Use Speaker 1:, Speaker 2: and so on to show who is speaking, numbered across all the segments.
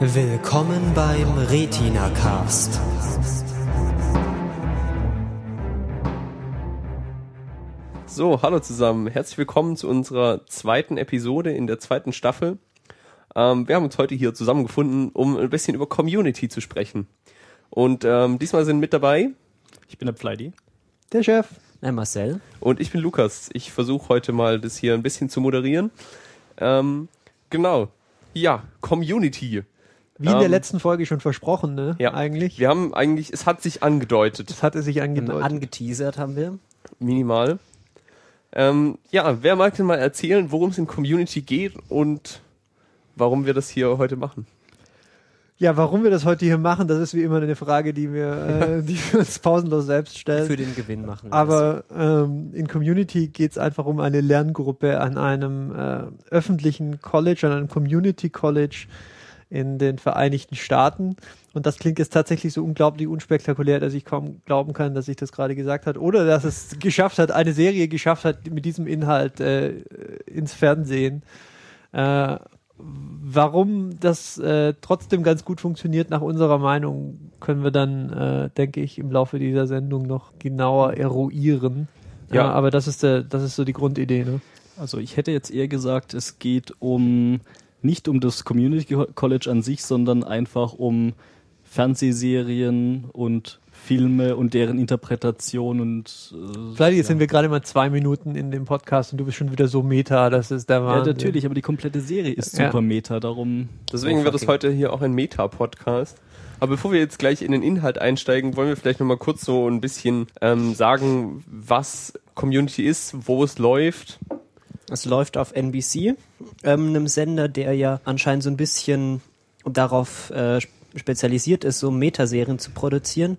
Speaker 1: Willkommen beim Retina Cast.
Speaker 2: So, hallo zusammen. Herzlich willkommen zu unserer zweiten Episode in der zweiten Staffel. Ähm, wir haben uns heute hier zusammengefunden, um ein bisschen über Community zu sprechen. Und ähm, diesmal sind mit dabei.
Speaker 3: Ich bin der Pfleidi.
Speaker 4: Der Chef.
Speaker 1: Nein, Marcel.
Speaker 2: Und ich bin Lukas. Ich versuche heute mal das hier ein bisschen zu moderieren. Ähm, genau. Ja, Community.
Speaker 4: Wie in der
Speaker 2: Ähm,
Speaker 4: letzten Folge schon versprochen, ne?
Speaker 2: Ja,
Speaker 4: Eigentlich.
Speaker 2: Wir haben eigentlich, es hat sich angedeutet,
Speaker 4: Das hatte sich angedeutet.
Speaker 1: Angeteasert haben wir.
Speaker 2: minimal. Ähm, ja, wer mag denn mal erzählen, worum es in Community geht und warum wir das hier heute machen?
Speaker 4: ja, warum wir das heute hier machen, das ist wie immer eine Frage, die wir, äh, die wir uns pausenlos selbst stellen.
Speaker 1: Für den Gewinn machen.
Speaker 4: Aber ähm, in Community geht es einfach um eine Lerngruppe an einem äh, öffentlichen College, an einem Community College in den Vereinigten Staaten. Und das klingt jetzt tatsächlich so unglaublich unspektakulär, dass ich kaum glauben kann, dass ich das gerade gesagt hat. Oder dass es geschafft hat, eine Serie geschafft hat, mit diesem Inhalt äh, ins Fernsehen. Äh, warum das äh, trotzdem ganz gut funktioniert, nach unserer Meinung, können wir dann, äh, denke ich, im Laufe dieser Sendung noch genauer eruieren.
Speaker 2: Ja.
Speaker 4: Ja, aber das ist der, das ist so die Grundidee, ne?
Speaker 3: Also ich hätte jetzt eher gesagt, es geht um nicht um das Community College an sich, sondern einfach um Fernsehserien und Filme und deren Interpretation und äh,
Speaker 4: Vielleicht jetzt
Speaker 3: ja.
Speaker 4: sind wir gerade mal zwei Minuten in dem Podcast und du bist schon wieder so meta, das ist der
Speaker 3: ja
Speaker 4: Wahnsinn.
Speaker 3: natürlich, aber die komplette Serie ist
Speaker 4: Ja.
Speaker 3: super Meta, darum
Speaker 2: Deswegen
Speaker 1: Oh,
Speaker 2: wird es heute hier auch ein Meta-Podcast. Aber bevor wir jetzt gleich in den Inhalt einsteigen, wollen wir vielleicht nochmal kurz so ein bisschen ähm, sagen, was Community ist, wo es läuft.
Speaker 1: Es läuft auf NBC, ähm, einem Sender, der ja anscheinend so ein bisschen darauf äh, spezialisiert ist, so Metaserien zu produzieren.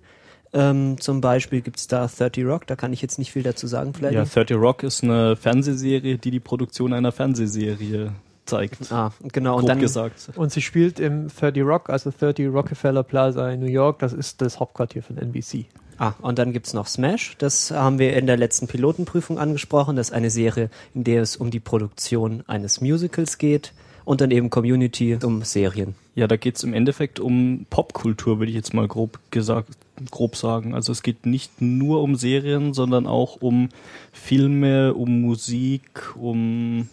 Speaker 1: Ähm, zum Beispiel gibt's da 30 Rock, da kann ich jetzt nicht viel dazu sagen, vielleicht.
Speaker 3: ja 30 Rock ist eine Fernsehserie, die die Produktion einer Fernsehserie zeigt.
Speaker 1: Ah, genau.
Speaker 3: grob
Speaker 1: Und dann,
Speaker 3: gesagt.
Speaker 4: Und sie spielt im 30 Rock, also 30 Rockefeller Plaza in New York, das ist das Hauptquartier von NBC.
Speaker 1: Ah, und dann gibt's noch Smash, das haben wir in der letzten Pilotenprüfung angesprochen. Das ist eine Serie, in der es um die Produktion eines Musicals geht. Und dann eben Community um Serien.
Speaker 3: Ja, da geht's im Endeffekt um Popkultur, würde ich jetzt mal grob gesagt, grob sagen. Also es geht nicht nur um Serien, sondern auch um Filme, um Musik, um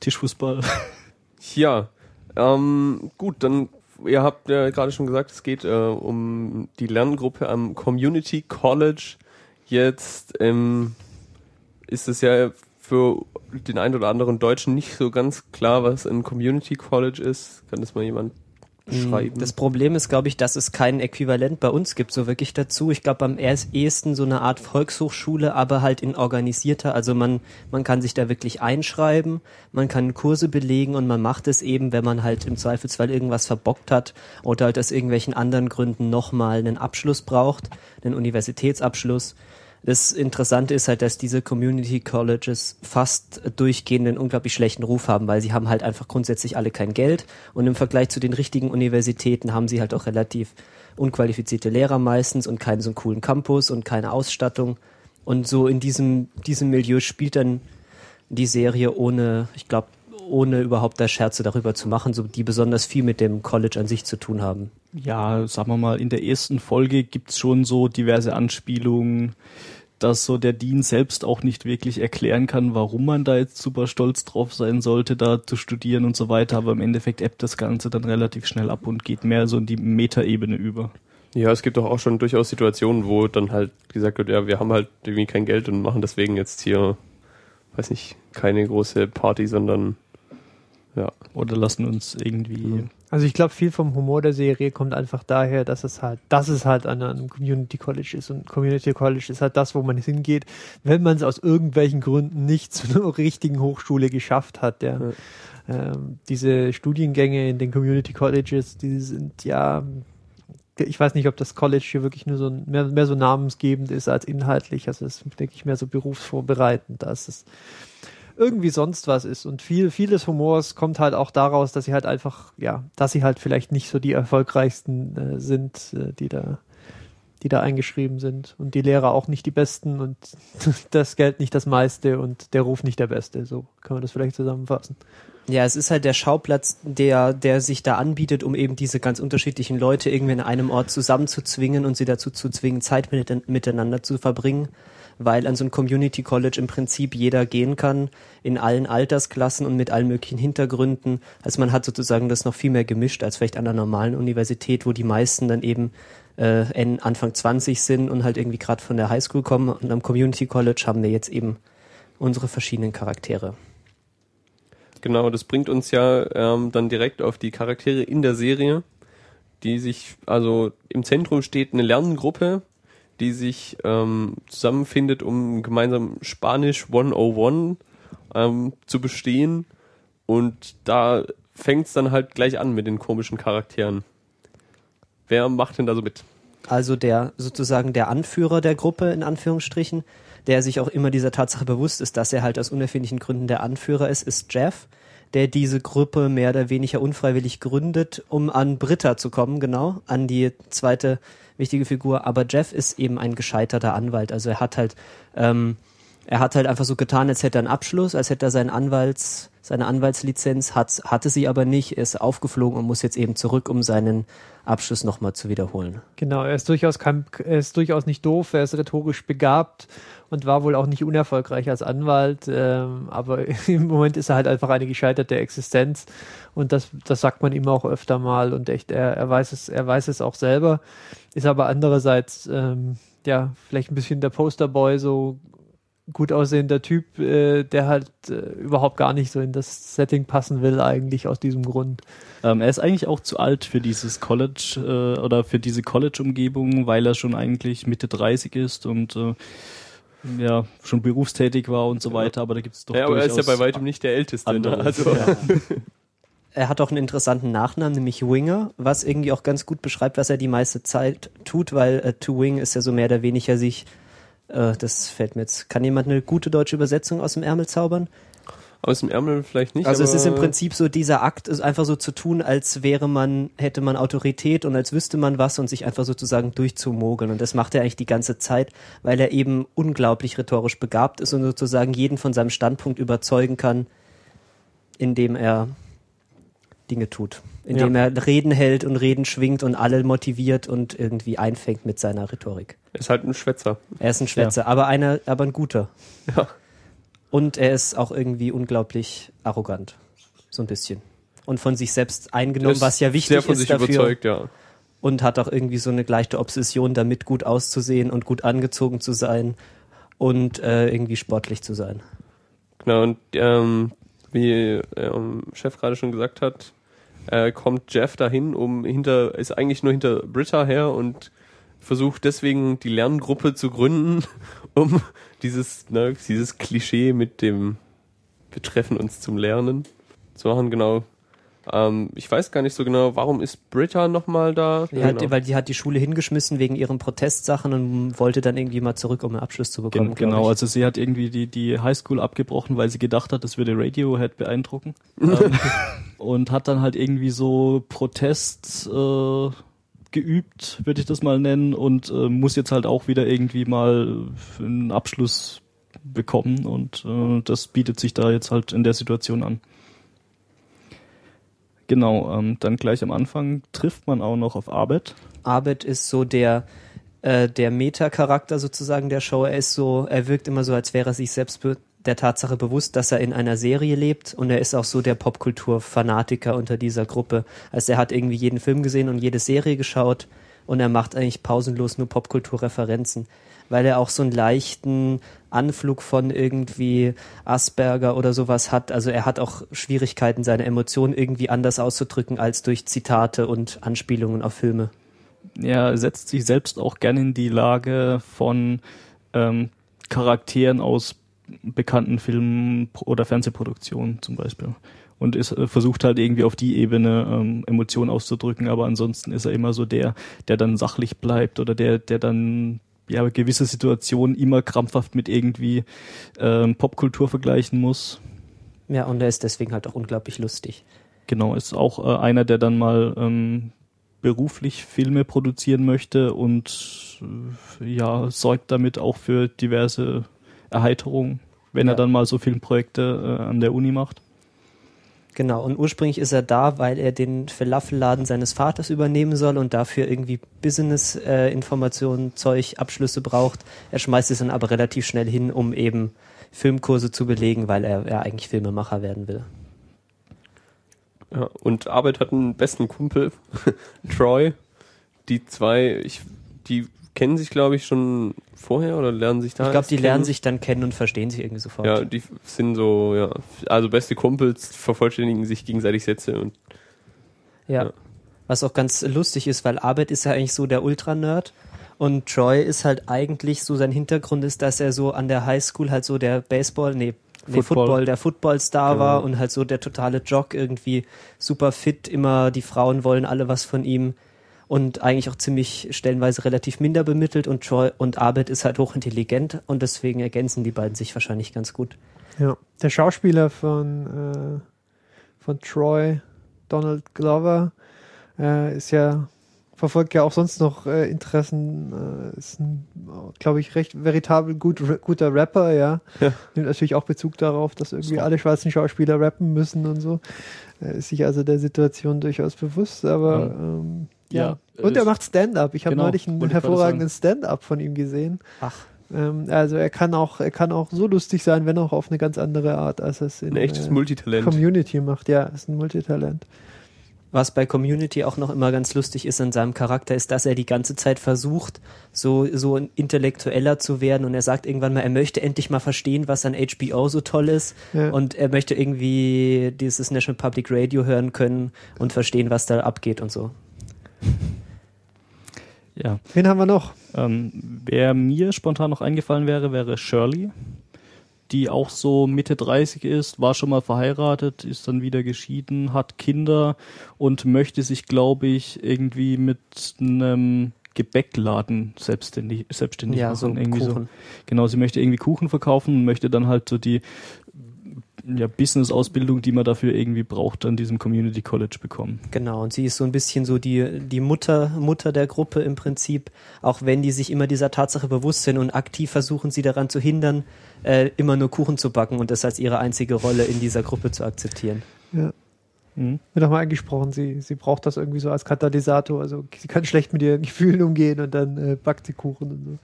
Speaker 3: Tischfußball.
Speaker 2: Ja, ähm, gut, dann, ihr habt ja gerade schon gesagt, es geht äh, um die Lerngruppe am Community College. Jetzt ähm, ist es ja für den einen oder anderen Deutschen nicht so ganz klar, was ein Community College ist. Kann das mal jemand beschreiben?
Speaker 1: Das Problem ist, glaube ich, dass es kein Äquivalent bei uns gibt, so wirklich dazu. Ich glaube, am ehesten so eine Art Volkshochschule, aber halt in organisierter. Also man, man kann sich da wirklich einschreiben, man kann Kurse belegen und man macht es eben, wenn man halt im Zweifelsfall irgendwas verbockt hat oder halt aus irgendwelchen anderen Gründen nochmal einen Abschluss braucht, einen Universitätsabschluss. Das Interessante ist halt, dass diese Community Colleges fast durchgehend einen unglaublich schlechten Ruf haben, weil sie haben halt einfach grundsätzlich alle kein Geld und im Vergleich zu den richtigen Universitäten haben sie halt auch relativ unqualifizierte Lehrer meistens und keinen so einen coolen Campus und keine Ausstattung. Und so in diesem, diesem Milieu spielt dann die Serie ohne, ich glaube, ohne überhaupt da Scherze darüber zu machen, so die besonders viel mit dem College an sich zu tun haben.
Speaker 3: ja, sagen wir mal, in der ersten Folge gibt's schon so diverse Anspielungen, dass so der Dean selbst auch nicht wirklich erklären kann, warum man da jetzt super stolz drauf sein sollte, da zu studieren und so weiter. Aber im Endeffekt ebbt das Ganze dann relativ schnell ab und geht mehr so in die Metaebene über.
Speaker 2: Ja, es gibt doch auch schon durchaus Situationen, wo dann halt gesagt wird, ja, wir haben halt irgendwie kein Geld und machen deswegen jetzt hier, weiß nicht, keine große Party, sondern ja.
Speaker 3: Oder lassen uns irgendwie.
Speaker 4: Also ich glaube, viel vom Humor der Serie kommt einfach daher, dass es halt, dass es halt an einem Community College ist und Community College ist halt das, wo man hingeht, wenn man es aus irgendwelchen Gründen nicht zu einer richtigen Hochschule geschafft hat. Ja. Ähm, diese Studiengänge in den Community Colleges, die sind ja, ich weiß nicht, ob das College hier wirklich nur so mehr, mehr so namensgebend ist als inhaltlich. Also das ist, denke ich, mehr so berufsvorbereitend, dass es irgendwie sonst was ist. Und viel, vieles Humors kommt halt auch daraus, dass sie halt einfach, ja, dass sie halt vielleicht nicht so die erfolgreichsten äh, sind, äh, die da die da eingeschrieben sind. Und die Lehrer auch nicht die besten und das Geld nicht das meiste und der Ruf nicht der beste. So kann man das vielleicht zusammenfassen.
Speaker 1: Ja, es ist halt der Schauplatz, der, der sich da anbietet, um eben diese ganz unterschiedlichen Leute irgendwie in einem Ort zusammenzuzwingen und sie dazu zu zwingen, Zeit mit, miteinander zu verbringen, weil an so ein Community College im Prinzip jeder gehen kann, in allen Altersklassen und mit allen möglichen Hintergründen. Also man hat sozusagen das noch viel mehr gemischt als vielleicht an der normalen Universität, wo die meisten dann eben äh, Anfang 20 sind und halt irgendwie gerade von der Highschool kommen. Und am Community College haben wir jetzt eben unsere verschiedenen Charaktere.
Speaker 2: Genau, das bringt uns ja ähm, dann direkt auf die Charaktere in der Serie, die sich, also im Zentrum steht eine Lerngruppe, die sich ähm, zusammenfindet, um gemeinsam Spanisch 101 ähm, zu bestehen. Und da fängt es dann halt gleich an mit den komischen Charakteren. Wer macht denn da so mit?
Speaker 1: Also der sozusagen der Anführer der Gruppe in Anführungsstrichen, der sich auch immer dieser Tatsache bewusst ist, dass er halt aus unerfindlichen Gründen der Anführer ist, ist Jeff, der diese Gruppe mehr oder weniger unfreiwillig gründet, um an Britta zu kommen, genau, an die zweite wichtige Figur. Aber Jeff ist eben ein gescheiterter Anwalt. Also er hat halt, ähm, er hat halt einfach so getan, als hätte er einen Abschluss, als hätte er seinen Anwalts, seine Anwaltslizenz, hat, hatte sie aber nicht, ist aufgeflogen und muss jetzt eben zurück, um seinen Abschluss nochmal zu wiederholen.
Speaker 4: Genau, er ist durchaus kein, er ist durchaus nicht doof, er ist rhetorisch begabt und war wohl auch nicht unerfolgreich als Anwalt, ähm, aber im Moment ist er halt einfach eine gescheiterte Existenz und das, das sagt man ihm auch öfter mal und echt, er, er weiß es, er weiß es auch selber, ist aber andererseits ähm, ja vielleicht ein bisschen der Posterboy so gut aussehender Typ, äh, der halt äh, überhaupt gar nicht so in das Setting passen will, eigentlich aus diesem Grund.
Speaker 3: Ähm, er ist eigentlich auch zu alt für dieses College äh, oder für diese College-Umgebung, weil er schon eigentlich Mitte 30 ist und äh, ja, schon berufstätig war und so weiter, aber da gibt es doch.
Speaker 2: Ja, aber er ist ja bei weitem nicht der Älteste. Ne? Also. Ja.
Speaker 1: er hat auch einen interessanten Nachnamen, nämlich Winger, was irgendwie auch ganz gut beschreibt, was er die meiste Zeit tut, weil äh, to wing ist ja so mehr oder weniger sich äh, das fällt mir jetzt. Kann jemand eine gute deutsche Übersetzung aus dem Ärmel zaubern?
Speaker 2: Aus dem Ärmel vielleicht nicht.
Speaker 1: Also es ist im Prinzip so dieser Akt, ist einfach so zu tun, als wäre man, hätte man Autorität und als wüsste man was und sich einfach sozusagen durchzumogeln. Und das macht er eigentlich die ganze Zeit, weil er eben unglaublich rhetorisch begabt ist und sozusagen jeden von seinem Standpunkt überzeugen kann, indem er Dinge tut. Indem ja. er Reden hält und Reden schwingt und alle motiviert und irgendwie einfängt mit seiner Rhetorik.
Speaker 2: Er ist halt ein Schwätzer.
Speaker 1: Er ist ein Schwätzer, ja. aber einer, aber ein guter.
Speaker 2: Ja.
Speaker 1: Und er ist auch irgendwie unglaublich arrogant. So ein bisschen. Und von sich selbst eingenommen, was ja wichtig sehr von ist sich dafür. Überzeugt, ja. Und hat auch irgendwie so eine gleiche Obsession damit, gut auszusehen und gut angezogen zu sein und äh, irgendwie sportlich zu sein.
Speaker 2: Genau, und ähm, wie ähm, Chef gerade schon gesagt hat, äh, kommt Jeff dahin, um hinter, ist eigentlich nur hinter Britta her und versucht deswegen die Lerngruppe zu gründen, um dieses, ne, dieses Klischee mit dem wir treffen uns zum Lernen zu machen, genau. Ähm, ich weiß gar nicht so genau, warum ist Britta nochmal da?
Speaker 1: Die hat, genau. Weil die hat die Schule hingeschmissen wegen ihren Protestsachen und wollte dann irgendwie mal zurück, um einen Abschluss zu bekommen.
Speaker 3: Gen genau, also sie hat irgendwie die, die Highschool abgebrochen, weil sie gedacht hat, das würde Radiohead beeindrucken. ähm, und hat dann halt irgendwie so Protest äh, geübt, würde ich das mal nennen, und äh, muss jetzt halt auch wieder irgendwie mal einen Abschluss bekommen und äh, das bietet sich da jetzt halt in der Situation an. Genau, ähm, dann gleich am Anfang trifft man auch noch auf Abed.
Speaker 1: Abed ist so der äh, der Meta-Charakter sozusagen der Show. Er ist so, er wirkt immer so, als wäre er sich selbst der Tatsache bewusst, dass er in einer Serie lebt und er ist auch so der Popkultur-Fanatiker unter dieser Gruppe. Also er hat irgendwie jeden Film gesehen und jede Serie geschaut und er macht eigentlich pausenlos nur Popkultur-Referenzen, weil er auch so einen leichten Anflug von irgendwie Asperger oder sowas hat. Also er hat auch Schwierigkeiten, seine Emotionen irgendwie anders auszudrücken als durch Zitate und Anspielungen auf Filme.
Speaker 3: Er setzt sich selbst auch gerne in die Lage von ähm, Charakteren aus bekannten Filmen oder Fernsehproduktionen zum Beispiel. Und ist, äh, versucht halt irgendwie auf die Ebene ähm, Emotionen auszudrücken, aber ansonsten ist er immer so der, der dann sachlich bleibt oder der, der dann ja gewisse Situationen immer krampfhaft mit irgendwie ähm, Popkultur vergleichen muss.
Speaker 1: Ja, und er ist deswegen halt auch unglaublich lustig.
Speaker 3: Genau, ist auch äh, einer, der dann mal ähm, beruflich Filme produzieren möchte und äh, ja, sorgt damit auch für diverse Erheiterung, wenn
Speaker 1: Ja.
Speaker 3: er dann mal so Filmprojekte äh, an der Uni macht.
Speaker 1: Genau, und ursprünglich ist er da, weil er den Falafelladen seines Vaters übernehmen soll und dafür irgendwie Business-Informationen, Zeug, Abschlüsse braucht. Er schmeißt es dann aber relativ schnell hin, um eben Filmkurse zu belegen, weil er, er eigentlich Filmemacher werden will.
Speaker 2: Ja, und Arbeit hat einen besten Kumpel, Troy. Die zwei, ich, die kennen sich, glaube ich, schon vorher oder lernen sich da.
Speaker 1: ich glaube, die lernen
Speaker 2: kennen?
Speaker 1: sich dann kennen und verstehen sich irgendwie sofort.
Speaker 2: Ja, die sind so, ja, also beste Kumpels vervollständigen sich gegenseitig Sätze und
Speaker 1: Ja.
Speaker 2: Ja.
Speaker 1: Was auch ganz lustig ist, weil Arbeit ist ja eigentlich so der Ultra-Nerd und Troy ist halt eigentlich so, sein Hintergrund ist, dass er so an der Highschool halt so der Baseball, nee, nee
Speaker 3: Football.
Speaker 1: Football, der Football-Star
Speaker 2: Genau.
Speaker 1: war und halt so der totale Jock irgendwie super fit, immer die Frauen wollen alle was von ihm und eigentlich auch ziemlich stellenweise relativ minder bemittelt und Troy und Arbeit ist halt hochintelligent und deswegen ergänzen die beiden sich wahrscheinlich ganz gut.
Speaker 4: Ja. Der Schauspieler von, äh, von Troy, Donald Glover, äh, ist ja, verfolgt ja auch sonst noch äh, Interessen, äh, ist ein, glaube ich, recht veritabel gut, guter Rapper, ja.
Speaker 2: Ja.
Speaker 4: Nimmt natürlich auch Bezug darauf, dass irgendwie
Speaker 3: So.
Speaker 4: alle schwarzen Schauspieler rappen müssen und so. Er ist sich also der Situation durchaus bewusst, aber ähm, ja.
Speaker 3: Ja,
Speaker 4: Und er macht Stand-up. Ich habe
Speaker 3: Genau,
Speaker 4: neulich einen hervorragenden Stand-up von ihm gesehen.
Speaker 1: Ach,
Speaker 4: Ähm, also er kann auch, er kann auch so lustig sein, wenn auch auf eine ganz andere Art, als es in
Speaker 2: ein echtes
Speaker 4: äh,
Speaker 2: Multitalent.
Speaker 4: Community macht. Ja, ist ein Multitalent.
Speaker 1: Was bei Community auch noch immer ganz lustig ist an seinem Charakter, ist, dass er die ganze Zeit versucht, so, so ein intellektueller zu werden und er sagt irgendwann mal, er möchte endlich mal verstehen, was an HBO so toll ist
Speaker 4: Ja.
Speaker 1: und er möchte irgendwie dieses National Public Radio hören können und verstehen, was da abgeht und so.
Speaker 3: Ja.
Speaker 4: Wen haben wir noch?
Speaker 3: Ähm, wer mir spontan noch eingefallen wäre, wäre Shirley, die auch so Mitte 30 ist, war schon mal verheiratet, ist dann wieder geschieden, hat Kinder und möchte sich, glaube ich, irgendwie mit einem Gebäckladen selbstständig, selbstständig
Speaker 1: Ja,
Speaker 3: machen.
Speaker 1: so
Speaker 3: irgendwie
Speaker 1: Kuchen.
Speaker 3: So. Genau, sie möchte irgendwie Kuchen verkaufen und möchte dann halt so die ja, Business-Ausbildung, die man dafür irgendwie braucht, an diesem Community College bekommen.
Speaker 1: Genau, und sie ist so ein bisschen so die, die Mutter, Mutter der Gruppe im Prinzip, auch wenn die sich immer dieser Tatsache bewusst sind und aktiv versuchen, sie daran zu hindern, äh, immer nur Kuchen zu backen und das als ihre einzige Rolle in dieser Gruppe zu akzeptieren.
Speaker 4: Ja.
Speaker 3: Mhm.
Speaker 4: Wird auch mal angesprochen, sie, sie braucht das irgendwie so als Katalysator. Also sie kann schlecht mit ihren Gefühlen umgehen und dann äh, backt sie Kuchen und so.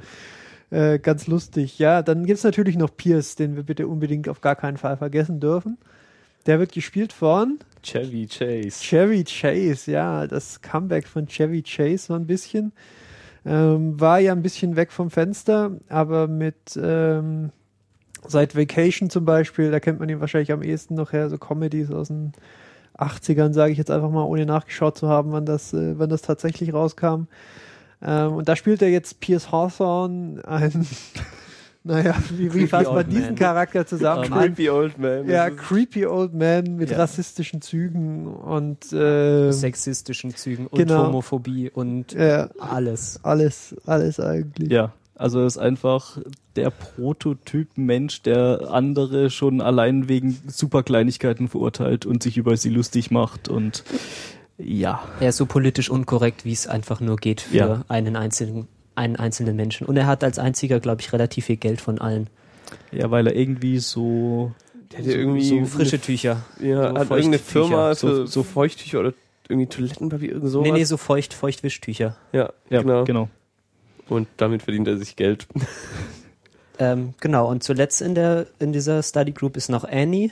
Speaker 4: Äh, ganz lustig. Ja, dann gibt's natürlich noch Pierce, den wir bitte unbedingt auf gar keinen Fall vergessen dürfen. Der wird gespielt von
Speaker 2: Chevy Chase.
Speaker 4: Chevy Chase, ja, das Comeback von Chevy Chase so ein bisschen. Ähm, war ja ein bisschen weg vom Fenster, aber mit ähm, seit Vacation zum Beispiel, da kennt man ihn wahrscheinlich am ehesten noch her, so Comedies aus den 80ern, sage ich jetzt einfach mal, ohne nachgeschaut zu haben, wann das, äh, wann das tatsächlich rauskam. Ähm, und da spielt er jetzt Pierce Hawthorne, ein, naja, wie, wie
Speaker 1: Creepy
Speaker 4: fasst man
Speaker 1: old
Speaker 4: diesen
Speaker 1: man.
Speaker 4: Charakter zusammen? Ein
Speaker 2: Creepy Old Man.
Speaker 4: ja, creepy old man mit
Speaker 3: Ja.
Speaker 4: rassistischen Zügen und äh,
Speaker 1: Sexistischen Zügen und
Speaker 4: genau.
Speaker 1: Homophobie und
Speaker 4: äh,
Speaker 1: alles.
Speaker 4: alles, alles eigentlich.
Speaker 3: Ja, also er ist einfach der Prototyp Mensch, der andere schon allein wegen Superkleinigkeiten verurteilt und sich über sie lustig macht und ja.
Speaker 1: Er ist so politisch unkorrekt, wie es einfach nur geht für
Speaker 3: Ja.
Speaker 1: einen einzelnen einen einzelnen Menschen. Und er hat als einziger, glaube ich, relativ viel Geld von allen.
Speaker 3: Ja, weil er irgendwie so
Speaker 2: Der hat ja irgendwie
Speaker 1: so frische Tücher.
Speaker 2: Ja,
Speaker 1: so
Speaker 2: hat irgendeine. Firma
Speaker 1: So-
Speaker 2: so Feuchttücher oder irgendwie Toilettenpapier, irgend sowas.
Speaker 1: Nee, nee, so feucht, Feuchtwischtücher.
Speaker 2: ja,
Speaker 3: ja,
Speaker 2: genau.
Speaker 3: genau.
Speaker 2: Und damit verdient er sich Geld.
Speaker 1: Ähm, genau, und zuletzt in der in dieser Study Group ist noch Annie.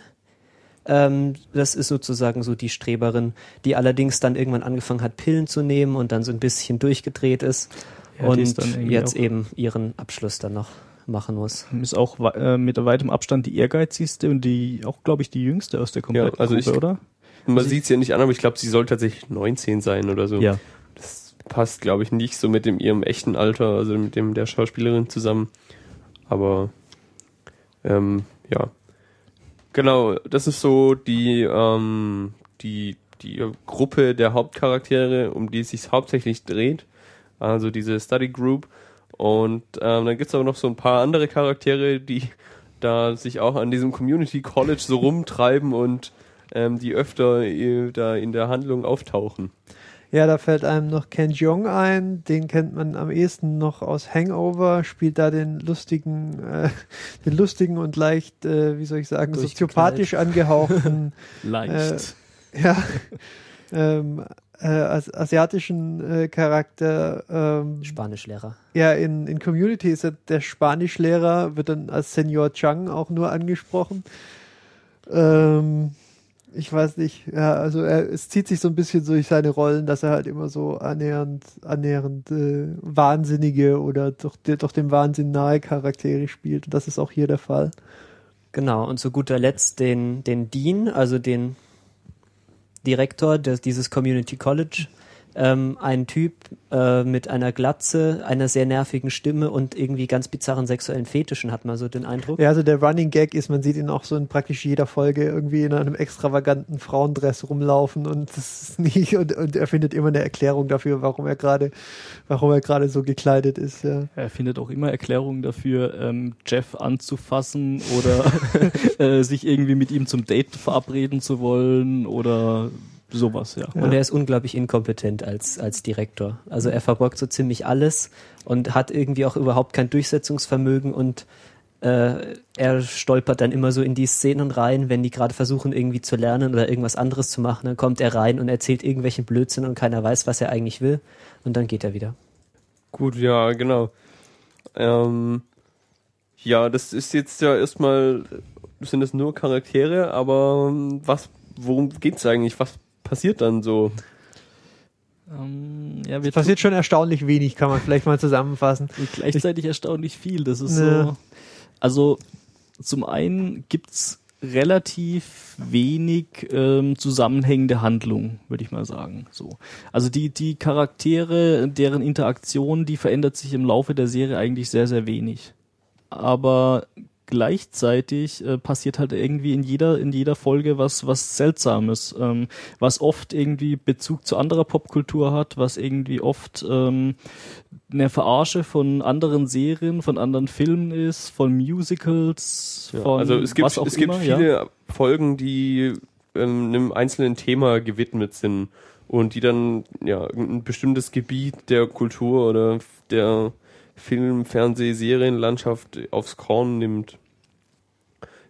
Speaker 1: Ähm, das ist sozusagen so die Streberin, die allerdings dann irgendwann angefangen hat, Pillen zu nehmen und dann so ein bisschen durchgedreht ist
Speaker 3: Ja,
Speaker 1: und jetzt eben ihren Abschluss dann noch machen muss.
Speaker 3: Ist auch äh, mit weitem Abstand die ehrgeizigste und die auch, glaube ich, die jüngste aus der kompletten
Speaker 2: also ich-
Speaker 3: Gruppe, oder?
Speaker 2: Man sieht es ja nicht an, aber ich glaube, sie soll tatsächlich 19 sein oder so.
Speaker 3: Ja.
Speaker 2: Das passt, glaube ich, nicht so mit dem ihrem echten Alter, also mit dem der Schauspielerin zusammen. Aber ähm, ja. Genau, das ist so die, ähm, die, die Gruppe der Hauptcharaktere, um die es sich hauptsächlich dreht. Also diese Study Group. Und ähm, dann gibt's aber noch so ein paar andere Charaktere, die da sich auch an diesem Community College so rumtreiben und ähm, die öfter äh, da in der Handlung auftauchen.
Speaker 4: Ja, da fällt einem noch Ken Jeong ein, den kennt man am ehesten noch aus Hangover, spielt da den lustigen, äh, den lustigen und leicht, äh, wie soll ich sagen, soziopathisch angehauchten
Speaker 3: Leicht.
Speaker 4: Äh, ja, ähm, äh, as asiatischen äh, Charakter. Ähm,
Speaker 1: Spanischlehrer.
Speaker 4: Ja, in, in Community ist er der Spanischlehrer, wird dann als Senor Chang auch nur angesprochen. Ähm, ich weiß nicht, ja, also er, es zieht sich so ein bisschen durch seine Rollen, dass er halt immer so annähernd, annähernd äh, wahnsinnige oder doch, doch dem Wahnsinn nahe Charaktere spielt. Und das ist auch hier der Fall.
Speaker 1: Genau, und zu guter Letzt den, den Dean, also den Direktor des, dieses Community College, ähm, ein Typ äh, mit einer Glatze, einer sehr nervigen Stimme und irgendwie ganz bizarren sexuellen Fetischen, hat man so den Eindruck.
Speaker 4: Ja, also der Running Gag ist, man sieht ihn auch so in praktisch jeder Folge irgendwie in einem extravaganten Frauendress rumlaufen und das ist nie, und, und er findet immer eine Erklärung dafür, warum er gerade, warum er gerade so gekleidet ist, ja.
Speaker 3: Er findet auch immer Erklärungen dafür, ähm, Jeff anzufassen oder äh, sich irgendwie mit ihm zum Date verabreden zu wollen oder sowas, ja.
Speaker 1: Und er ist unglaublich inkompetent als, als Direktor. Also er verborgt so ziemlich alles und hat irgendwie auch überhaupt kein Durchsetzungsvermögen und äh, er stolpert dann immer so in die Szenen rein, wenn die gerade versuchen irgendwie zu lernen oder irgendwas anderes zu machen, dann kommt er rein und erzählt irgendwelchen Blödsinn und keiner weiß, was er eigentlich will und dann geht er wieder.
Speaker 2: Gut, ja, genau. Ähm, ja, das ist jetzt ja erstmal, sind es nur Charaktere, aber ähm, was, worum geht's eigentlich? Was passiert dann so?
Speaker 3: Ähm, ja,
Speaker 4: Es passiert schon erstaunlich wenig, kann man vielleicht mal zusammenfassen.
Speaker 3: Und gleichzeitig erstaunlich viel. Das ist
Speaker 4: Ja.
Speaker 3: so. Also zum einen gibt's relativ wenig ähm, zusammenhängende Handlung, würde ich mal sagen. So. Also die, die Charaktere, deren Interaktion, die verändert sich im Laufe der Serie eigentlich sehr, sehr wenig. Aber gleichzeitig äh, passiert halt irgendwie in jeder in jeder Folge was was seltsames ähm, was oft irgendwie Bezug zu anderer Popkultur hat was irgendwie oft ähm, eine Verarsche von anderen Serien von anderen Filmen ist von Musicals
Speaker 2: Ja,
Speaker 3: von
Speaker 2: also es gibt,
Speaker 3: was auch
Speaker 2: es gibt
Speaker 3: immer ja.
Speaker 2: viele Folgen, die ähm, einem einzelnen Thema gewidmet sind und die dann ja ein bestimmtes Gebiet der Kultur oder der Film-, Fernseh-, Serienlandschaft aufs Korn nimmt.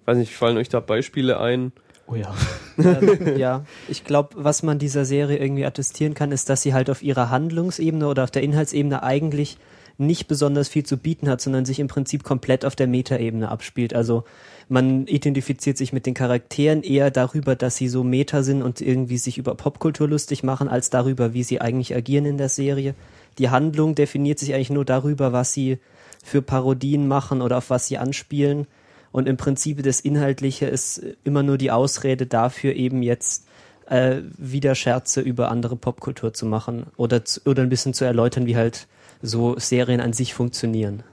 Speaker 2: Weiß nicht, fallen euch da Beispiele ein?
Speaker 3: oh ja
Speaker 1: ähm, ja, ich glaube, was man dieser Serie irgendwie attestieren kann, ist, dass sie halt auf ihrer Handlungsebene oder auf der Inhaltsebene eigentlich nicht besonders viel zu bieten hat, sondern sich im Prinzip komplett auf der Metaebene abspielt. Also man identifiziert sich mit den Charakteren eher darüber, dass sie so Meta sind und irgendwie sich über Popkultur lustig machen, als darüber, wie sie eigentlich agieren in der Serie. Die Handlung definiert sich eigentlich nur darüber, was sie für Parodien machen oder auf was sie anspielen. Und im Prinzip das Inhaltliche ist immer nur die Ausrede dafür, eben jetzt äh, wieder Scherze über andere Popkultur zu machen oder, zu, oder ein bisschen zu erläutern, wie halt so Serien an sich funktionieren.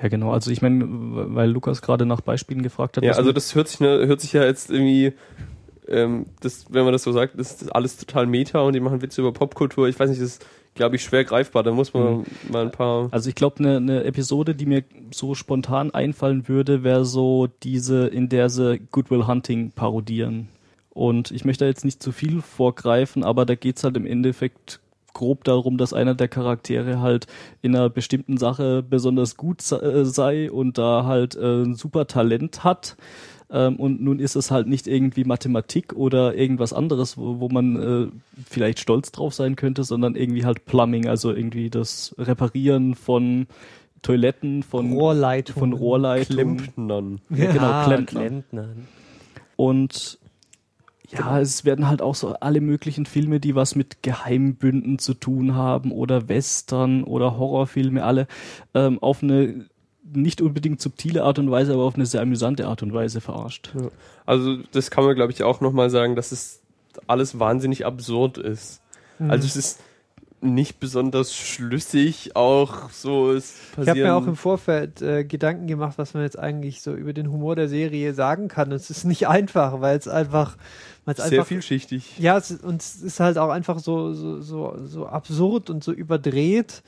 Speaker 3: ja genau also ich meine weil Lukas gerade nach Beispielen gefragt hat
Speaker 2: Ja, also das hört sich, ne, hört sich ja jetzt irgendwie, ähm, das, wenn man das so sagt, das ist alles total Meta und die machen Witze über Popkultur. Ich weiß nicht, das ist, glaube ich, schwer greifbar. Da muss man
Speaker 3: Mhm.
Speaker 2: mal ein paar.
Speaker 3: Also ich glaube, eine ne Episode, die mir so spontan einfallen würde, wäre so diese, in der sie Goodwill Hunting parodieren. Und ich möchte da jetzt nicht zu viel vorgreifen, aber da geht's halt im Endeffekt grob darum, dass einer der Charaktere halt in einer bestimmten Sache besonders gut äh, sei und da halt äh, ein super Talent hat. Ähm, und nun ist es halt nicht irgendwie Mathematik oder irgendwas anderes, wo, wo man äh, vielleicht stolz drauf sein könnte, sondern irgendwie halt Plumbing, also irgendwie das Reparieren von Toiletten, von
Speaker 4: Rohrleitung.
Speaker 3: von Rohrleitungen.
Speaker 2: Klempnern.
Speaker 3: Ja, genau,
Speaker 1: Ah,
Speaker 3: Klempner.
Speaker 1: Klempnern.
Speaker 3: Und ja, es werden halt auch so alle möglichen Filme, die was mit Geheimbünden zu tun haben oder Western oder Horrorfilme, alle ähm, auf eine nicht unbedingt subtile Art und Weise, aber auf eine sehr amüsante Art und Weise verarscht.
Speaker 2: Also das kann man, glaube ich, auch nochmal sagen, dass es alles wahnsinnig absurd ist.
Speaker 4: Mhm.
Speaker 2: Also es ist nicht besonders schlüssig, auch so es
Speaker 4: Ich habe mir auch im Vorfeld äh, Gedanken gemacht, was man jetzt eigentlich so über den Humor der Serie sagen kann. Und es ist nicht einfach, weil es einfach, weil es
Speaker 2: sehr
Speaker 4: einfach
Speaker 2: vielschichtig.
Speaker 4: Ja, es, ist- und es ist halt auch einfach so, so, so, so absurd und so überdreht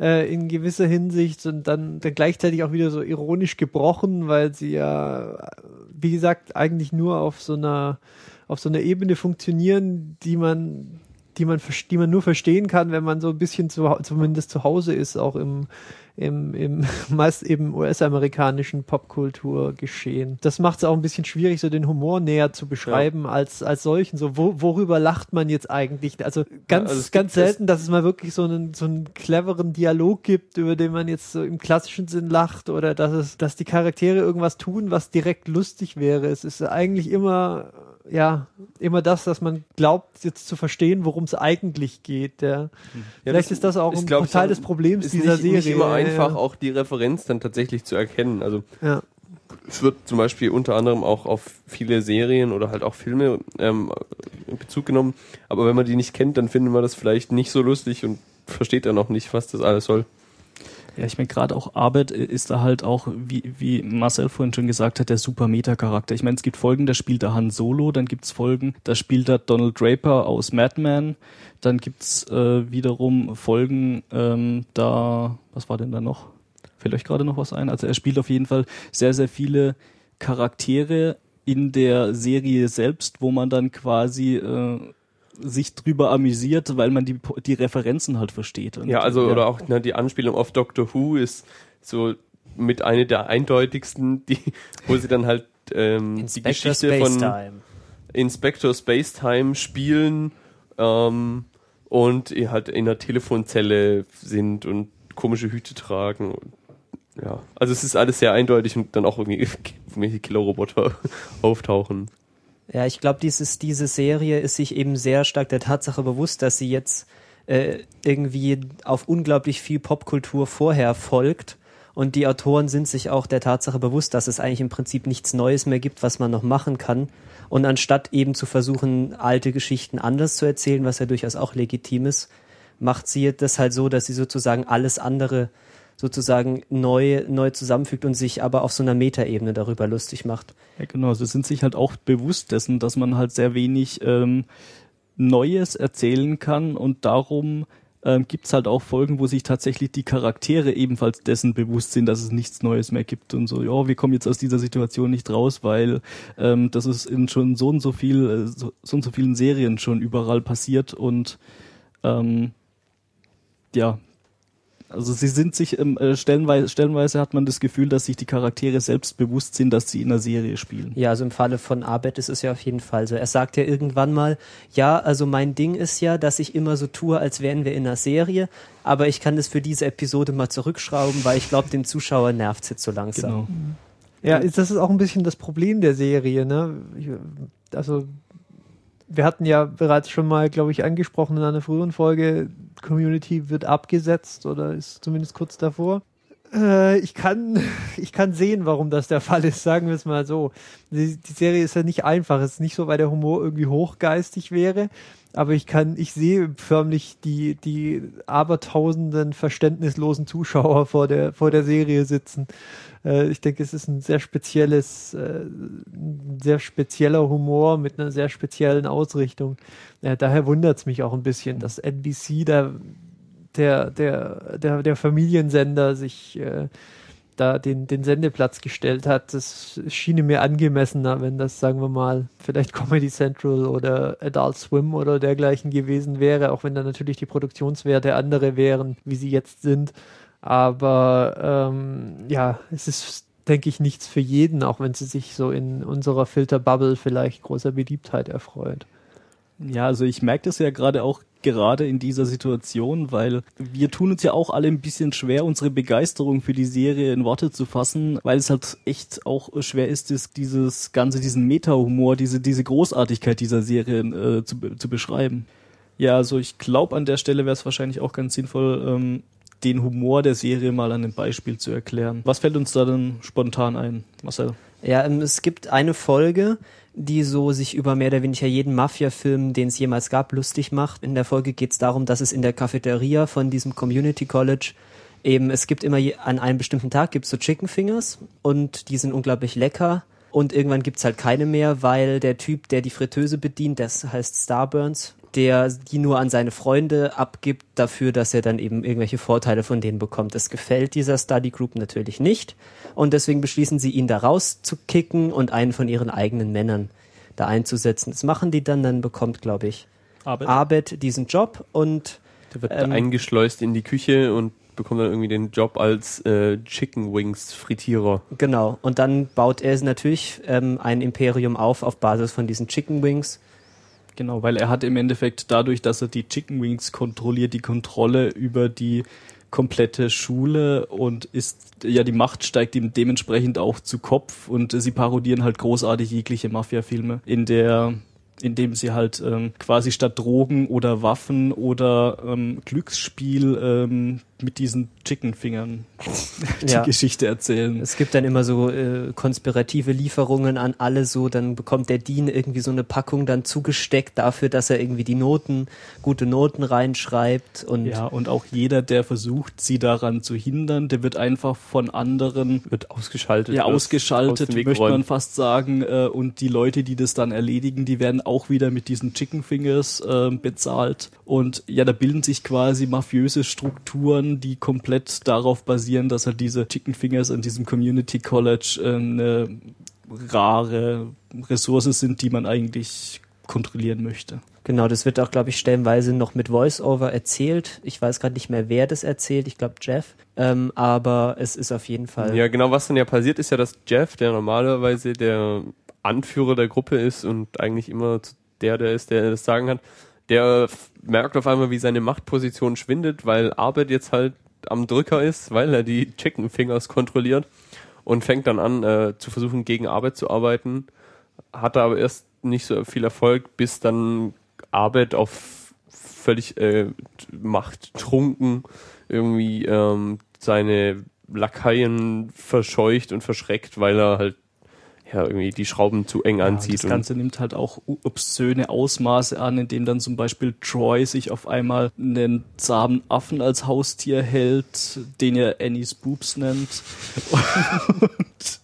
Speaker 4: äh, in gewisser Hinsicht und dann, dann gleichzeitig auch wieder so ironisch gebrochen, weil sie ja, wie gesagt, eigentlich nur auf so einer auf so einer Ebene funktionieren, die man die man, die man nur verstehen kann, wenn man so ein bisschen zu, zumindest zu Hause ist, auch im, im, im meist eben US-amerikanischen Popkultur geschehen. Das macht es auch ein bisschen schwierig, so den Humor näher zu beschreiben ja. als, als solchen. So, wo, worüber lacht man jetzt eigentlich? Also ganz, also ganz selten, dass es mal wirklich so einen, so einen cleveren Dialog gibt, über den man jetzt so im klassischen Sinn lacht oder dass es, dass die Charaktere irgendwas tun, was direkt lustig wäre. Es ist eigentlich immer ja, immer das, dass man glaubt, jetzt zu verstehen, worum es eigentlich geht. Ja. ja Vielleicht das, ist das auch ein glaub, Teil des Problems dieser
Speaker 2: nicht,
Speaker 4: Serie.
Speaker 2: Ist nicht immer einfach, auch die Referenz dann tatsächlich zu erkennen. Also ja. es wird zum Beispiel unter anderem auch auf viele Serien oder halt auch Filme ähm, in Bezug genommen. Aber wenn man die nicht kennt, dann findet man das vielleicht nicht so lustig und versteht dann auch nicht, was das alles soll.
Speaker 3: Ja, ich meine, gerade auch Arbeit ist da halt auch, wie, wie Marcel vorhin schon gesagt hat, der super Meta-Charakter. Ich meine, es gibt Folgen, da spielt er Han Solo, dann gibt's Folgen, da spielt er Donald Draper aus Mad Men, dann gibt's äh, wiederum Folgen, ähm, da, was war denn da noch? Fällt euch gerade noch was ein? Also er spielt auf jeden Fall sehr, sehr viele Charaktere in der Serie selbst, wo man dann quasi äh, sich drüber amüsiert, weil man die, die Referenzen halt versteht.
Speaker 2: Und, ja, also ja. oder auch ne, die Anspielung auf Doctor Who ist so mit einer der eindeutigsten, die, wo sie dann halt ähm, die Geschichte Space von Time. Inspector Spacetime spielen ähm, und halt in einer Telefonzelle sind und komische Hüte tragen. Und, ja, also es ist alles sehr eindeutig und dann auch irgendwie irgendwelche Killerroboter auftauchen.
Speaker 1: Ja, ich glaube, dieses, diese Serie ist sich eben sehr stark der Tatsache bewusst, dass sie jetzt äh, irgendwie auf unglaublich viel Popkultur vorher folgt. Und die Autoren sind sich auch der Tatsache bewusst, dass es eigentlich im Prinzip nichts Neues mehr gibt, was man noch machen kann. Und anstatt eben zu versuchen, alte Geschichten anders zu erzählen, was ja durchaus auch legitim ist, macht sie das halt so, dass sie sozusagen alles andere sozusagen neu, neu zusammenfügt und sich aber auf so einer Metaebene darüber lustig macht.
Speaker 3: Ja, genau. Sie sind sich halt auch bewusst dessen, dass man halt sehr wenig ähm, Neues erzählen kann und darum ähm, gibt es halt auch Folgen, wo sich tatsächlich die Charaktere ebenfalls dessen bewusst sind, dass es nichts Neues mehr gibt und so, ja, wir kommen jetzt aus dieser Situation nicht raus, weil ähm, das ist in schon so und so viel, äh, so, so und so vielen Serien schon überall passiert und ähm, ja, also sie sind sich ähm, äh, stellenweise, stellenweise hat man das Gefühl, dass sich die Charaktere selbst bewusst sind, dass sie in einer Serie spielen.
Speaker 1: Ja, also im Falle von Abed ist es ja auf jeden Fall so. Er sagt ja irgendwann mal, ja, also mein Ding ist ja, dass ich immer so tue, als wären wir in einer Serie, aber ich kann das für diese Episode mal zurückschrauben, weil ich glaube, den Zuschauer nervt es jetzt so langsam. Genau.
Speaker 4: Ja, das ist auch ein bisschen das Problem der Serie, ne? Also wir hatten ja bereits schon mal, glaube ich, angesprochen in einer früheren Folge, Community wird abgesetzt oder ist zumindest kurz davor. Äh, ich kann, ich kann sehen, warum das der Fall ist, sagen wir es mal so. Die, die Serie ist ja nicht einfach. Es ist nicht so, weil der Humor irgendwie hochgeistig wäre, aber ich kann, ich sehe förmlich die, die abertausenden verständnislosen Zuschauer vor der, vor der Serie sitzen. Äh, ich denke, es ist ein sehr spezielles, äh, ein sehr spezieller Humor mit einer sehr speziellen Ausrichtung. Äh, daher wundert es mich auch ein bisschen, dass NBC der, der, der, der Familiensender sich äh, da den, den Sendeplatz gestellt hat. Das schien mir angemessener, wenn das, sagen wir mal, vielleicht Comedy Central oder Adult Swim oder dergleichen gewesen wäre, auch wenn da natürlich die Produktionswerte andere wären, wie sie jetzt sind. Aber ähm, ja, es ist, denke ich, nichts für jeden, auch wenn sie sich so in unserer Filterbubble vielleicht großer Beliebtheit erfreut.
Speaker 3: Ja, also ich merke das ja gerade auch gerade in dieser Situation, weil wir tun uns ja auch alle ein bisschen schwer, unsere Begeisterung für die Serie in Worte zu fassen, weil es halt echt auch schwer ist, dieses ganze, diesen Meta-Humor, diese, diese Großartigkeit dieser Serie äh, zu, zu beschreiben. Ja, also ich glaube, an der Stelle wäre es wahrscheinlich auch ganz sinnvoll, ähm, den Humor der Serie mal an einem Beispiel zu erklären. Was fällt uns da denn spontan ein, Marcel?
Speaker 1: Ja, ähm, es gibt eine Folge, die so sich über mehr oder weniger jeden Mafia-Film, den es jemals gab, lustig macht. In der Folge geht es darum, dass es in der Cafeteria von diesem Community College eben, es gibt immer an einem bestimmten Tag gibt's so Chicken Fingers und die sind unglaublich lecker. Und irgendwann gibt's halt keine mehr, weil der Typ, der die Fritteuse bedient, das heißt Starburns, der die nur an seine Freunde abgibt, dafür, dass er dann eben irgendwelche Vorteile von denen bekommt. Das gefällt dieser Study Group natürlich nicht und deswegen beschließen sie, ihn da rauszukicken und einen von ihren eigenen Männern da einzusetzen. Das machen die dann, dann bekommt, glaube ich,
Speaker 3: Arbeit.
Speaker 1: Abed diesen Job und
Speaker 2: Der wird
Speaker 1: Ähm,
Speaker 2: eingeschleust in die Küche und bekommt dann irgendwie den Job als äh, Chicken Wings Frittierer.
Speaker 1: genau. Und dann baut er natürlich ähm, ein Imperium auf auf Basis von diesen Chicken Wings.
Speaker 3: Genau, weil er hat im Endeffekt dadurch, dass er die Chicken Wings kontrolliert, die Kontrolle über die komplette Schule und ist, ja, die Macht steigt ihm dementsprechend auch zu Kopf und sie parodieren halt großartig jegliche Mafia-Filme, in der indem sie halt ähm, quasi statt Drogen oder Waffen oder ähm, Glücksspiel ähm, mit diesen Chickenfingern die
Speaker 1: Ja.
Speaker 3: Geschichte erzählen.
Speaker 1: Es gibt dann immer so äh, konspirative Lieferungen an alle so, dann bekommt der Dean irgendwie so eine Packung dann zugesteckt dafür, dass er irgendwie die Noten, gute Noten reinschreibt und
Speaker 3: Ja, und auch jeder, der versucht, sie daran zu hindern, der wird einfach von anderen
Speaker 2: Wird ausgeschaltet.
Speaker 3: ja,
Speaker 2: aus
Speaker 3: ausgeschaltet,
Speaker 2: Weg
Speaker 3: möchte man fast sagen. Äh, und die Leute, die das dann erledigen, die werden auch wieder mit diesen Chicken Fingers äh, bezahlt. Und ja, da bilden sich quasi mafiöse Strukturen, die komplett darauf basieren, dass halt diese Chicken Fingers in diesem Community College äh, eine rare Ressource sind, die man eigentlich kontrollieren möchte.
Speaker 1: Genau, das wird auch, glaube ich, stellenweise noch mit Voice-Over erzählt. Ich weiß gerade nicht mehr, wer das erzählt. Ich glaube Jeff. Ähm, aber es ist auf jeden Fall.
Speaker 2: Ja, genau, was dann ja passiert ist ja, dass Jeff, der normalerweise der Anführer der Gruppe ist und eigentlich immer der, der ist, der das Sagen hat, der merkt auf einmal, wie seine Machtposition schwindet, weil Arbeit jetzt halt am Drücker ist, weil er die Chicken Fingers kontrolliert und fängt dann an, äh, zu versuchen, gegen Arbeit zu arbeiten. Hatte aber erst nicht so viel Erfolg, bis dann Arbeit auf völlig äh, machttrunken irgendwie ähm, seine Lakaien verscheucht und verschreckt, weil er halt ja irgendwie die Schrauben zu eng
Speaker 3: Ja,
Speaker 2: anzieht.
Speaker 3: das Ganze nimmt halt auch obszöne Ausmaße an, indem dann zum Beispiel Troy sich auf einmal einen zahmen Affen als Haustier hält, den er Annie's Boobs nennt. Und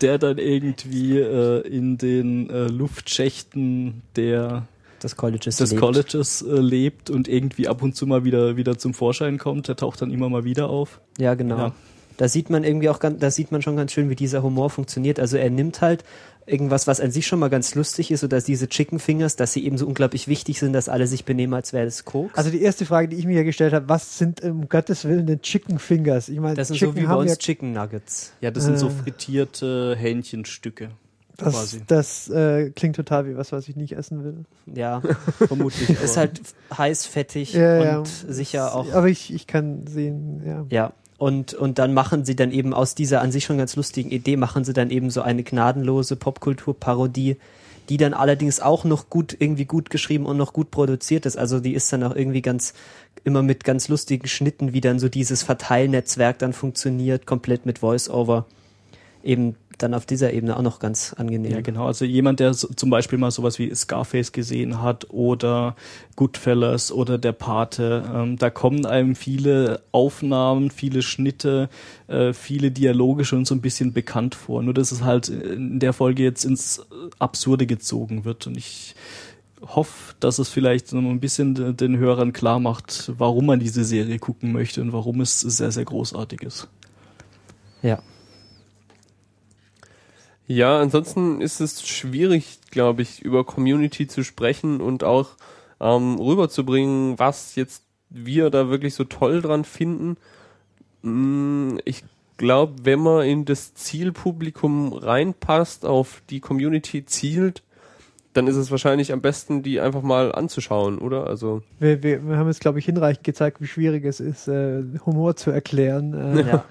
Speaker 3: der dann irgendwie äh, in den äh, Luftschächten der
Speaker 1: des Colleges
Speaker 3: des
Speaker 1: lebt.
Speaker 3: Colleges äh, lebt und irgendwie ab und zu mal wieder wieder zum Vorschein kommt. Der taucht dann immer mal wieder auf.
Speaker 1: Ja, genau.
Speaker 3: Ja.
Speaker 1: Da sieht man irgendwie auch ganz, da sieht man schon ganz schön, wie dieser Humor funktioniert. Also er nimmt halt irgendwas, was an sich schon mal ganz lustig ist, oder diese Chicken Fingers, dass sie eben so unglaublich wichtig sind, dass alle sich benehmen, als wäre das Koks.
Speaker 4: Also die erste Frage, die ich mir ja gestellt habe, was sind um Gottes Willen denn Chicken Fingers? Ich meine,
Speaker 1: das sind
Speaker 4: Chicken
Speaker 1: so wie bei uns
Speaker 4: ja,
Speaker 1: Chicken Nuggets.
Speaker 3: Ja, das sind so
Speaker 4: Äh.
Speaker 3: frittierte Hähnchenstücke.
Speaker 4: das,
Speaker 3: quasi.
Speaker 4: das äh, klingt total wie was, was ich nicht essen will.
Speaker 1: Ja,
Speaker 3: Vermutlich.
Speaker 1: ist halt heiß, fettig
Speaker 4: Ja, ja.
Speaker 1: und sicher auch.
Speaker 4: Aber ich, ich kann sehen, ja.
Speaker 1: Ja. Und, und dann machen sie dann eben aus dieser an sich schon ganz lustigen Idee, machen sie dann eben so eine gnadenlose Popkulturparodie, die dann allerdings auch noch gut, irgendwie gut geschrieben und noch gut produziert ist. Also die ist dann auch irgendwie ganz, immer mit ganz lustigen Schnitten, wie dann so dieses Verteilnetzwerk dann funktioniert, komplett mit Voice-Over. Eben dann auf dieser Ebene auch noch ganz angenehm.
Speaker 3: Ja, genau. Also jemand, der so, zum Beispiel mal sowas wie Scarface gesehen hat oder Goodfellas oder Der Pate, ähm, da kommen einem viele Aufnahmen, viele Schnitte, äh, viele Dialoge schon so ein bisschen bekannt vor. Nur dass es halt in der Folge jetzt ins Absurde gezogen wird und ich hoffe, dass es vielleicht noch ein bisschen de- den Hörern klar macht, warum man diese Serie gucken möchte und warum es sehr, sehr großartig ist.
Speaker 1: ja.
Speaker 2: Ja, ansonsten ist es schwierig, glaube ich, über Community zu sprechen und auch ähm, rüberzubringen, was jetzt wir da wirklich so toll dran finden. Mm, Ich glaube, wenn man in das Zielpublikum reinpasst, auf die Community zielt, dann ist es wahrscheinlich am besten, die einfach mal anzuschauen, oder? Also
Speaker 4: Wir, wir, wir haben jetzt, glaube ich, hinreichend gezeigt, wie schwierig es ist, äh, Humor zu erklären. Äh,
Speaker 1: ja.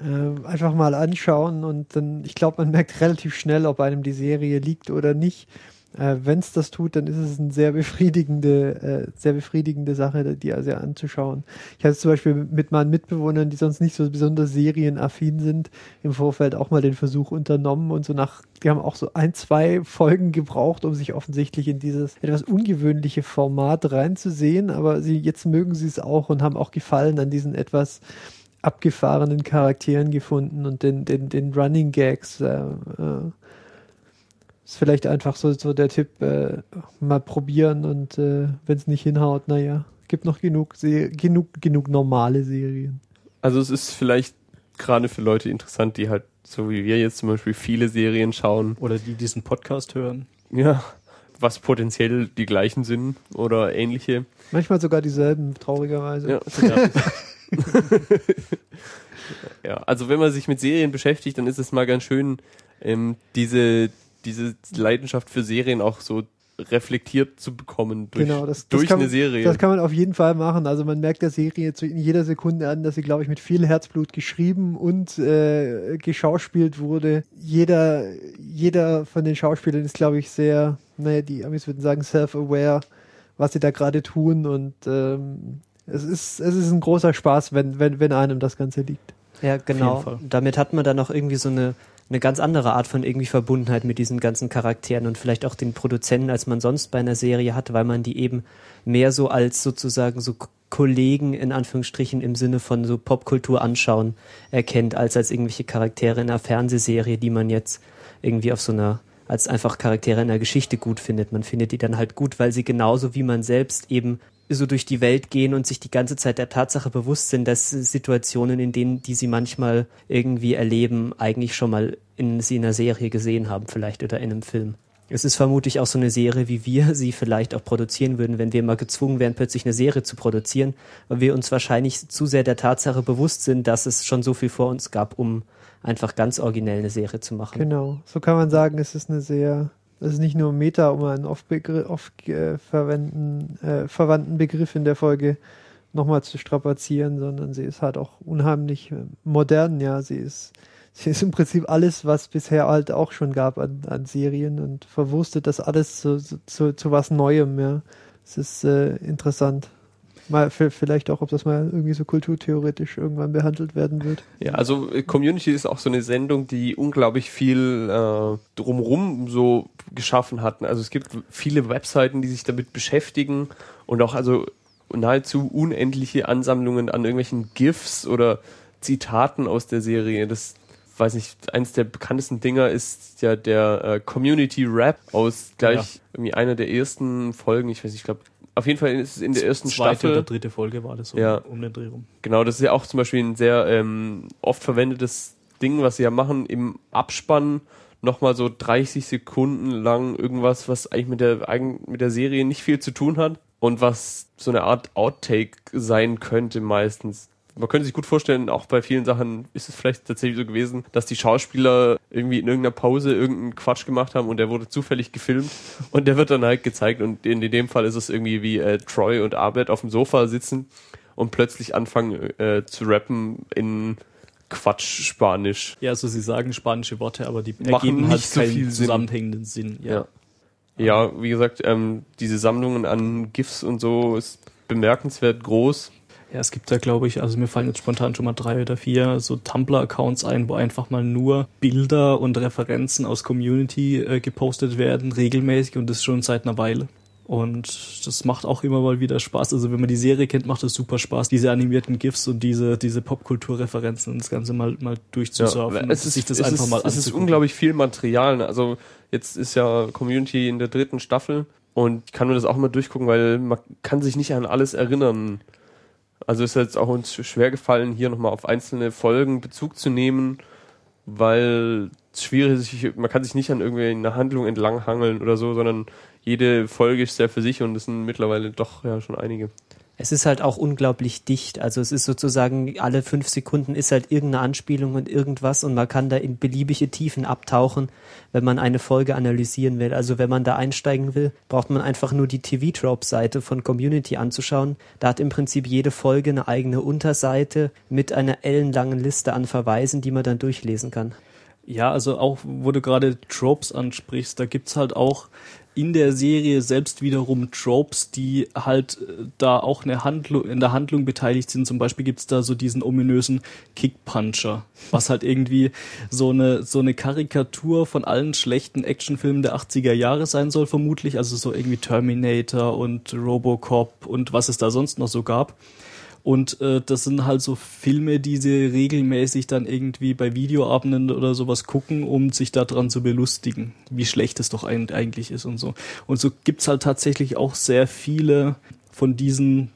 Speaker 4: Äh, einfach mal anschauen und dann, ich glaube, man merkt relativ schnell, ob einem die Serie liegt oder nicht. Äh, Wenn es das tut, dann ist es eine sehr befriedigende, äh, sehr befriedigende Sache, die also anzuschauen. Ich hatte zum Beispiel mit meinen Mitbewohnern, die sonst nicht so besonders serienaffin sind, im Vorfeld auch mal den Versuch unternommen und so nach, die haben auch so ein, zwei Folgen gebraucht, um sich offensichtlich in dieses etwas ungewöhnliche Format reinzusehen, aber sie, jetzt mögen sie es auch und haben auch Gefallen an diesen etwas abgefahrenen Charakteren gefunden und den, den, den Running Gags. Äh, äh, ist vielleicht einfach so, so der Tipp, äh, mal probieren und äh, wenn es nicht hinhaut, naja, gibt noch genug, Se genug, genug normale Serien.
Speaker 2: Also es ist vielleicht gerade für Leute interessant, die halt, so wie wir jetzt zum Beispiel, viele Serien schauen.
Speaker 3: Oder die diesen Podcast hören.
Speaker 2: Ja, was potenziell die gleichen sind oder ähnliche.
Speaker 4: Manchmal sogar dieselben, traurigerweise.
Speaker 2: Ja, ja. also wenn man sich mit Serien beschäftigt, dann ist es mal ganz schön, ähm, diese, diese Leidenschaft für Serien auch so reflektiert zu bekommen durch,
Speaker 4: genau, das, das
Speaker 2: durch
Speaker 4: kann,
Speaker 2: eine Serie.
Speaker 4: Das kann man auf jeden Fall machen. Also man merkt der Serie zu, in jeder Sekunde an, dass sie, glaube ich, mit viel Herzblut geschrieben und äh, geschauspielt wurde. Jeder, jeder von den Schauspielern ist, glaube ich, sehr, naja, die Amis würden sagen, self-aware, was sie da gerade tun und ähm, es ist, es ist ein großer Spaß, wenn, wenn, wenn einem das Ganze liegt.
Speaker 1: Ja, genau. Damit hat man dann auch irgendwie so eine eine ganz andere Art von irgendwie Verbundenheit mit diesen ganzen Charakteren und vielleicht auch den Produzenten, als man sonst bei einer Serie hat, weil man die eben mehr so als sozusagen so Kollegen in Anführungsstrichen im Sinne von so Popkultur anschauen erkennt, als als irgendwelche Charaktere in einer Fernsehserie, die man jetzt irgendwie auf so einer als einfach Charaktere in einer Geschichte gut findet. Man findet die dann halt gut, weil sie genauso wie man selbst eben so durch die Welt gehen und sich die ganze Zeit der Tatsache bewusst sind, dass Situationen, in denen, die sie manchmal irgendwie erleben, eigentlich schon mal in sie in einer Serie gesehen haben, vielleicht oder in einem Film. Es ist vermutlich auch so eine Serie, wie wir sie vielleicht auch produzieren würden, wenn wir mal gezwungen wären, plötzlich eine Serie zu produzieren, weil wir uns wahrscheinlich zu sehr der Tatsache bewusst sind, dass es schon so viel vor uns gab, um einfach ganz originell eine Serie zu machen.
Speaker 4: Genau, so kann man sagen, es ist eine sehr das ist nicht nur Meta, um einen oft, oft äh, verwenden, äh, verwandten Begriff in der Folge nochmal zu strapazieren, sondern sie ist halt auch unheimlich äh, modern, ja. Sie ist, sie ist im Prinzip alles, was bisher halt auch schon gab an, an Serien und verwurstet das alles zu, zu, zu was Neuem, ja. Es ist äh, interessant mal vielleicht auch, ob das mal irgendwie so kulturtheoretisch irgendwann behandelt werden wird.
Speaker 2: Ja, also äh, Community ist auch so eine Sendung, die unglaublich viel äh, drumrum so geschaffen hatten. Also es gibt viele Webseiten, die sich damit beschäftigen und auch also nahezu unendliche Ansammlungen an irgendwelchen GIFs oder Zitaten aus der Serie. Das weiß nicht, eins der bekanntesten Dinger ist ja der äh, Community Rap aus gleich ja. irgendwie einer der ersten Folgen, ich weiß nicht, ich glaube auf jeden Fall ist es in der ersten
Speaker 3: Zweite
Speaker 2: Staffel.
Speaker 3: oder dritte Folge war das so
Speaker 2: ja.
Speaker 3: um den Dreh rum.
Speaker 2: Genau, das ist ja auch zum Beispiel ein sehr ähm, oft verwendetes Ding, was sie ja machen im Abspann nochmal so 30 Sekunden lang irgendwas, was eigentlich mit der, mit der Serie nicht viel zu tun hat und was so eine Art Outtake sein könnte meistens man könnte sich gut vorstellen, auch bei vielen Sachen ist es vielleicht tatsächlich so gewesen, dass die Schauspieler irgendwie in irgendeiner Pause irgendeinen Quatsch gemacht haben und der wurde zufällig gefilmt und der wird dann halt gezeigt und in, in dem Fall ist es irgendwie wie äh, Troy und Arbeit auf dem Sofa sitzen und plötzlich anfangen äh, zu rappen in Quatsch Spanisch.
Speaker 3: Ja, also sie sagen spanische Worte, aber die machen nicht halt so viel zusammenhängenden Sinn.
Speaker 2: Ja. ja. ja, wie gesagt, ähm, diese Sammlungen an GIFs und so ist bemerkenswert groß.
Speaker 3: Ja, es gibt da, glaube ich, also mir fallen jetzt spontan schon mal drei oder vier so Tumblr-Accounts ein, wo einfach mal nur Bilder und Referenzen aus Community äh, gepostet werden, regelmäßig und das schon seit einer Weile. Und das macht auch immer mal wieder Spaß. Also wenn man die Serie kennt, macht es super Spaß, diese animierten GIFs und diese, diese Popkulturreferenzen und das Ganze mal, mal durchzusurfen.
Speaker 2: Ja, es ist, sich das einfach ist, mal Es ist unglaublich viel Material. Ne? Also jetzt ist ja Community in der dritten Staffel und ich kann mir das auch mal durchgucken, weil man kann sich nicht an alles erinnern. Also ist jetzt auch uns schwer gefallen, hier nochmal auf einzelne Folgen Bezug zu nehmen, weil es schwierig ist, man kann sich nicht an irgendwie eine Handlung entlanghangeln oder so, sondern jede Folge ist sehr für sich und es sind mittlerweile doch ja schon einige
Speaker 1: es ist halt auch unglaublich dicht. Also es ist sozusagen alle fünf Sekunden ist halt irgendeine Anspielung und irgendwas und man kann da in beliebige Tiefen abtauchen, wenn man eine Folge analysieren will. Also wenn man da einsteigen will, braucht man einfach nur die TV-Trope-Seite von Community anzuschauen. Da hat im Prinzip jede Folge eine eigene Unterseite mit einer ellenlangen Liste an Verweisen, die man dann durchlesen kann.
Speaker 3: Ja, also auch, wo du gerade Tropes ansprichst, da gibt's halt auch in der Serie selbst wiederum Tropes, die halt äh, da auch eine Handlung, in der Handlung beteiligt sind. Zum Beispiel gibt's da so diesen ominösen Kickpuncher, was halt irgendwie so eine, so eine Karikatur von allen schlechten Actionfilmen der 80er Jahre sein soll, vermutlich. Also so irgendwie Terminator und Robocop und was es da sonst noch so gab. Und äh, das sind halt so Filme, die sie regelmäßig dann irgendwie bei Videoabenden oder sowas gucken, um sich daran zu belustigen, wie schlecht es doch eigentlich ist und so. Und so gibt's halt tatsächlich auch sehr viele von diesen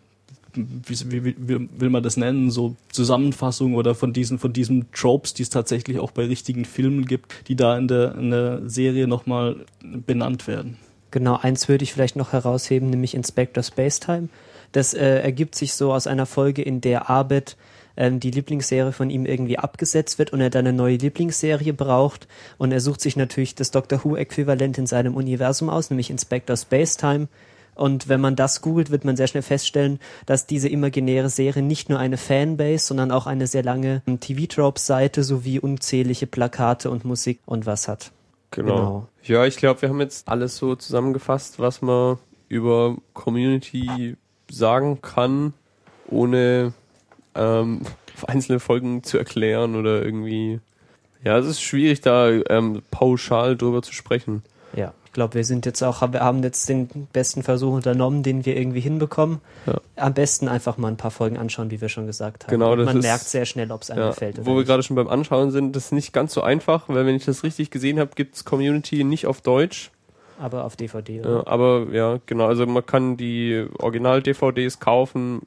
Speaker 3: wie, wie, wie will man das nennen, so Zusammenfassungen oder von diesen, von diesen Tropes, die es tatsächlich auch bei richtigen Filmen gibt, die da in der, in der Serie nochmal benannt werden.
Speaker 1: Genau, eins würde ich vielleicht noch herausheben, nämlich Inspector Spacetime. Das äh, ergibt sich so aus einer Folge, in der Abed ähm, die Lieblingsserie von ihm irgendwie abgesetzt wird und er dann eine neue Lieblingsserie braucht. Und er sucht sich natürlich das Doctor Who-Äquivalent in seinem Universum aus, nämlich Inspector Spacetime. Und wenn man das googelt, wird man sehr schnell feststellen, dass diese imaginäre Serie nicht nur eine Fanbase, sondern auch eine sehr lange TV-Tropes-Seite sowie unzählige Plakate und Musik und was hat.
Speaker 2: Genau. genau. Ja, ich glaube, wir haben jetzt alles so zusammengefasst, was man über Community sagen kann, ohne ähm, einzelne Folgen zu erklären oder irgendwie. Ja, es ist schwierig, da ähm, pauschal drüber zu sprechen.
Speaker 1: Ja, ich glaube, wir sind jetzt auch, wir haben jetzt den besten Versuch unternommen, den wir irgendwie hinbekommen. Ja. Am besten einfach mal ein paar Folgen anschauen, wie wir schon gesagt haben.
Speaker 2: Genau,
Speaker 1: das
Speaker 2: Man
Speaker 1: ist, merkt sehr schnell, ob es einem ja, gefällt.
Speaker 2: Oder wo wir gerade schon beim Anschauen sind, das ist nicht ganz so einfach, weil wenn ich das richtig gesehen habe, gibt's Community nicht auf Deutsch.
Speaker 1: Aber auf DVD.
Speaker 2: Ja, aber ja, genau. Also man kann die Original-DVDs kaufen